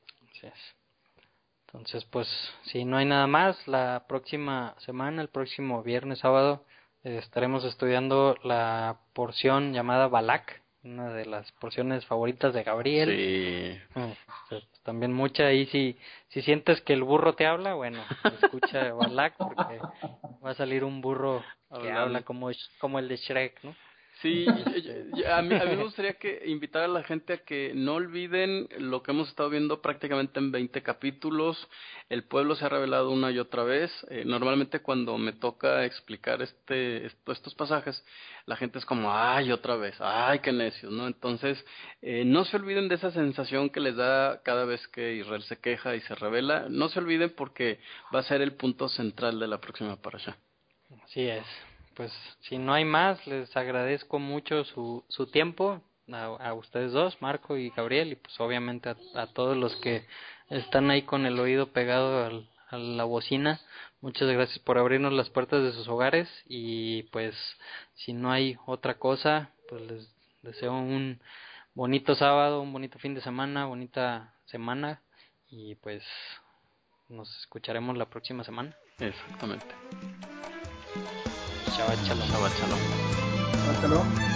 Entonces, pues, si no hay nada más, la próxima semana, el próximo viernes, sábado, eh, estaremos estudiando la porción llamada Balak, una de las porciones favoritas de Gabriel. Sí. Ah, pues, también mucha ahí si si sientes que el burro te habla, bueno, escucha Balak porque va a salir un burro que habla como como el de Shrek, ¿no? Sí, a mí, a mí me gustaría que invitar a la gente a que no olviden lo que hemos estado viendo prácticamente en 20 capítulos. El pueblo se ha revelado una y otra vez. Eh, normalmente cuando me toca explicar este, estos pasajes, la gente es como, ay, otra vez, ay, qué necios, ¿no? Entonces, eh, no se olviden de esa sensación que les da cada vez que Israel se queja y se revela. No se olviden porque va a ser el punto central de la próxima parasha. Así es pues si no hay más, les agradezco mucho su, su tiempo, a, ustedes dos, Marco y Gabriel, y pues obviamente a, todos los que están ahí con el oído pegado al, a la bocina. Muchas gracias por abrirnos las puertas de sus hogares y pues si no hay otra cosa, pues les deseo un bonito sábado, un bonito fin de semana, bonita semana y pues nos escucharemos la próxima semana. Exactamente. Shabbat Shalom.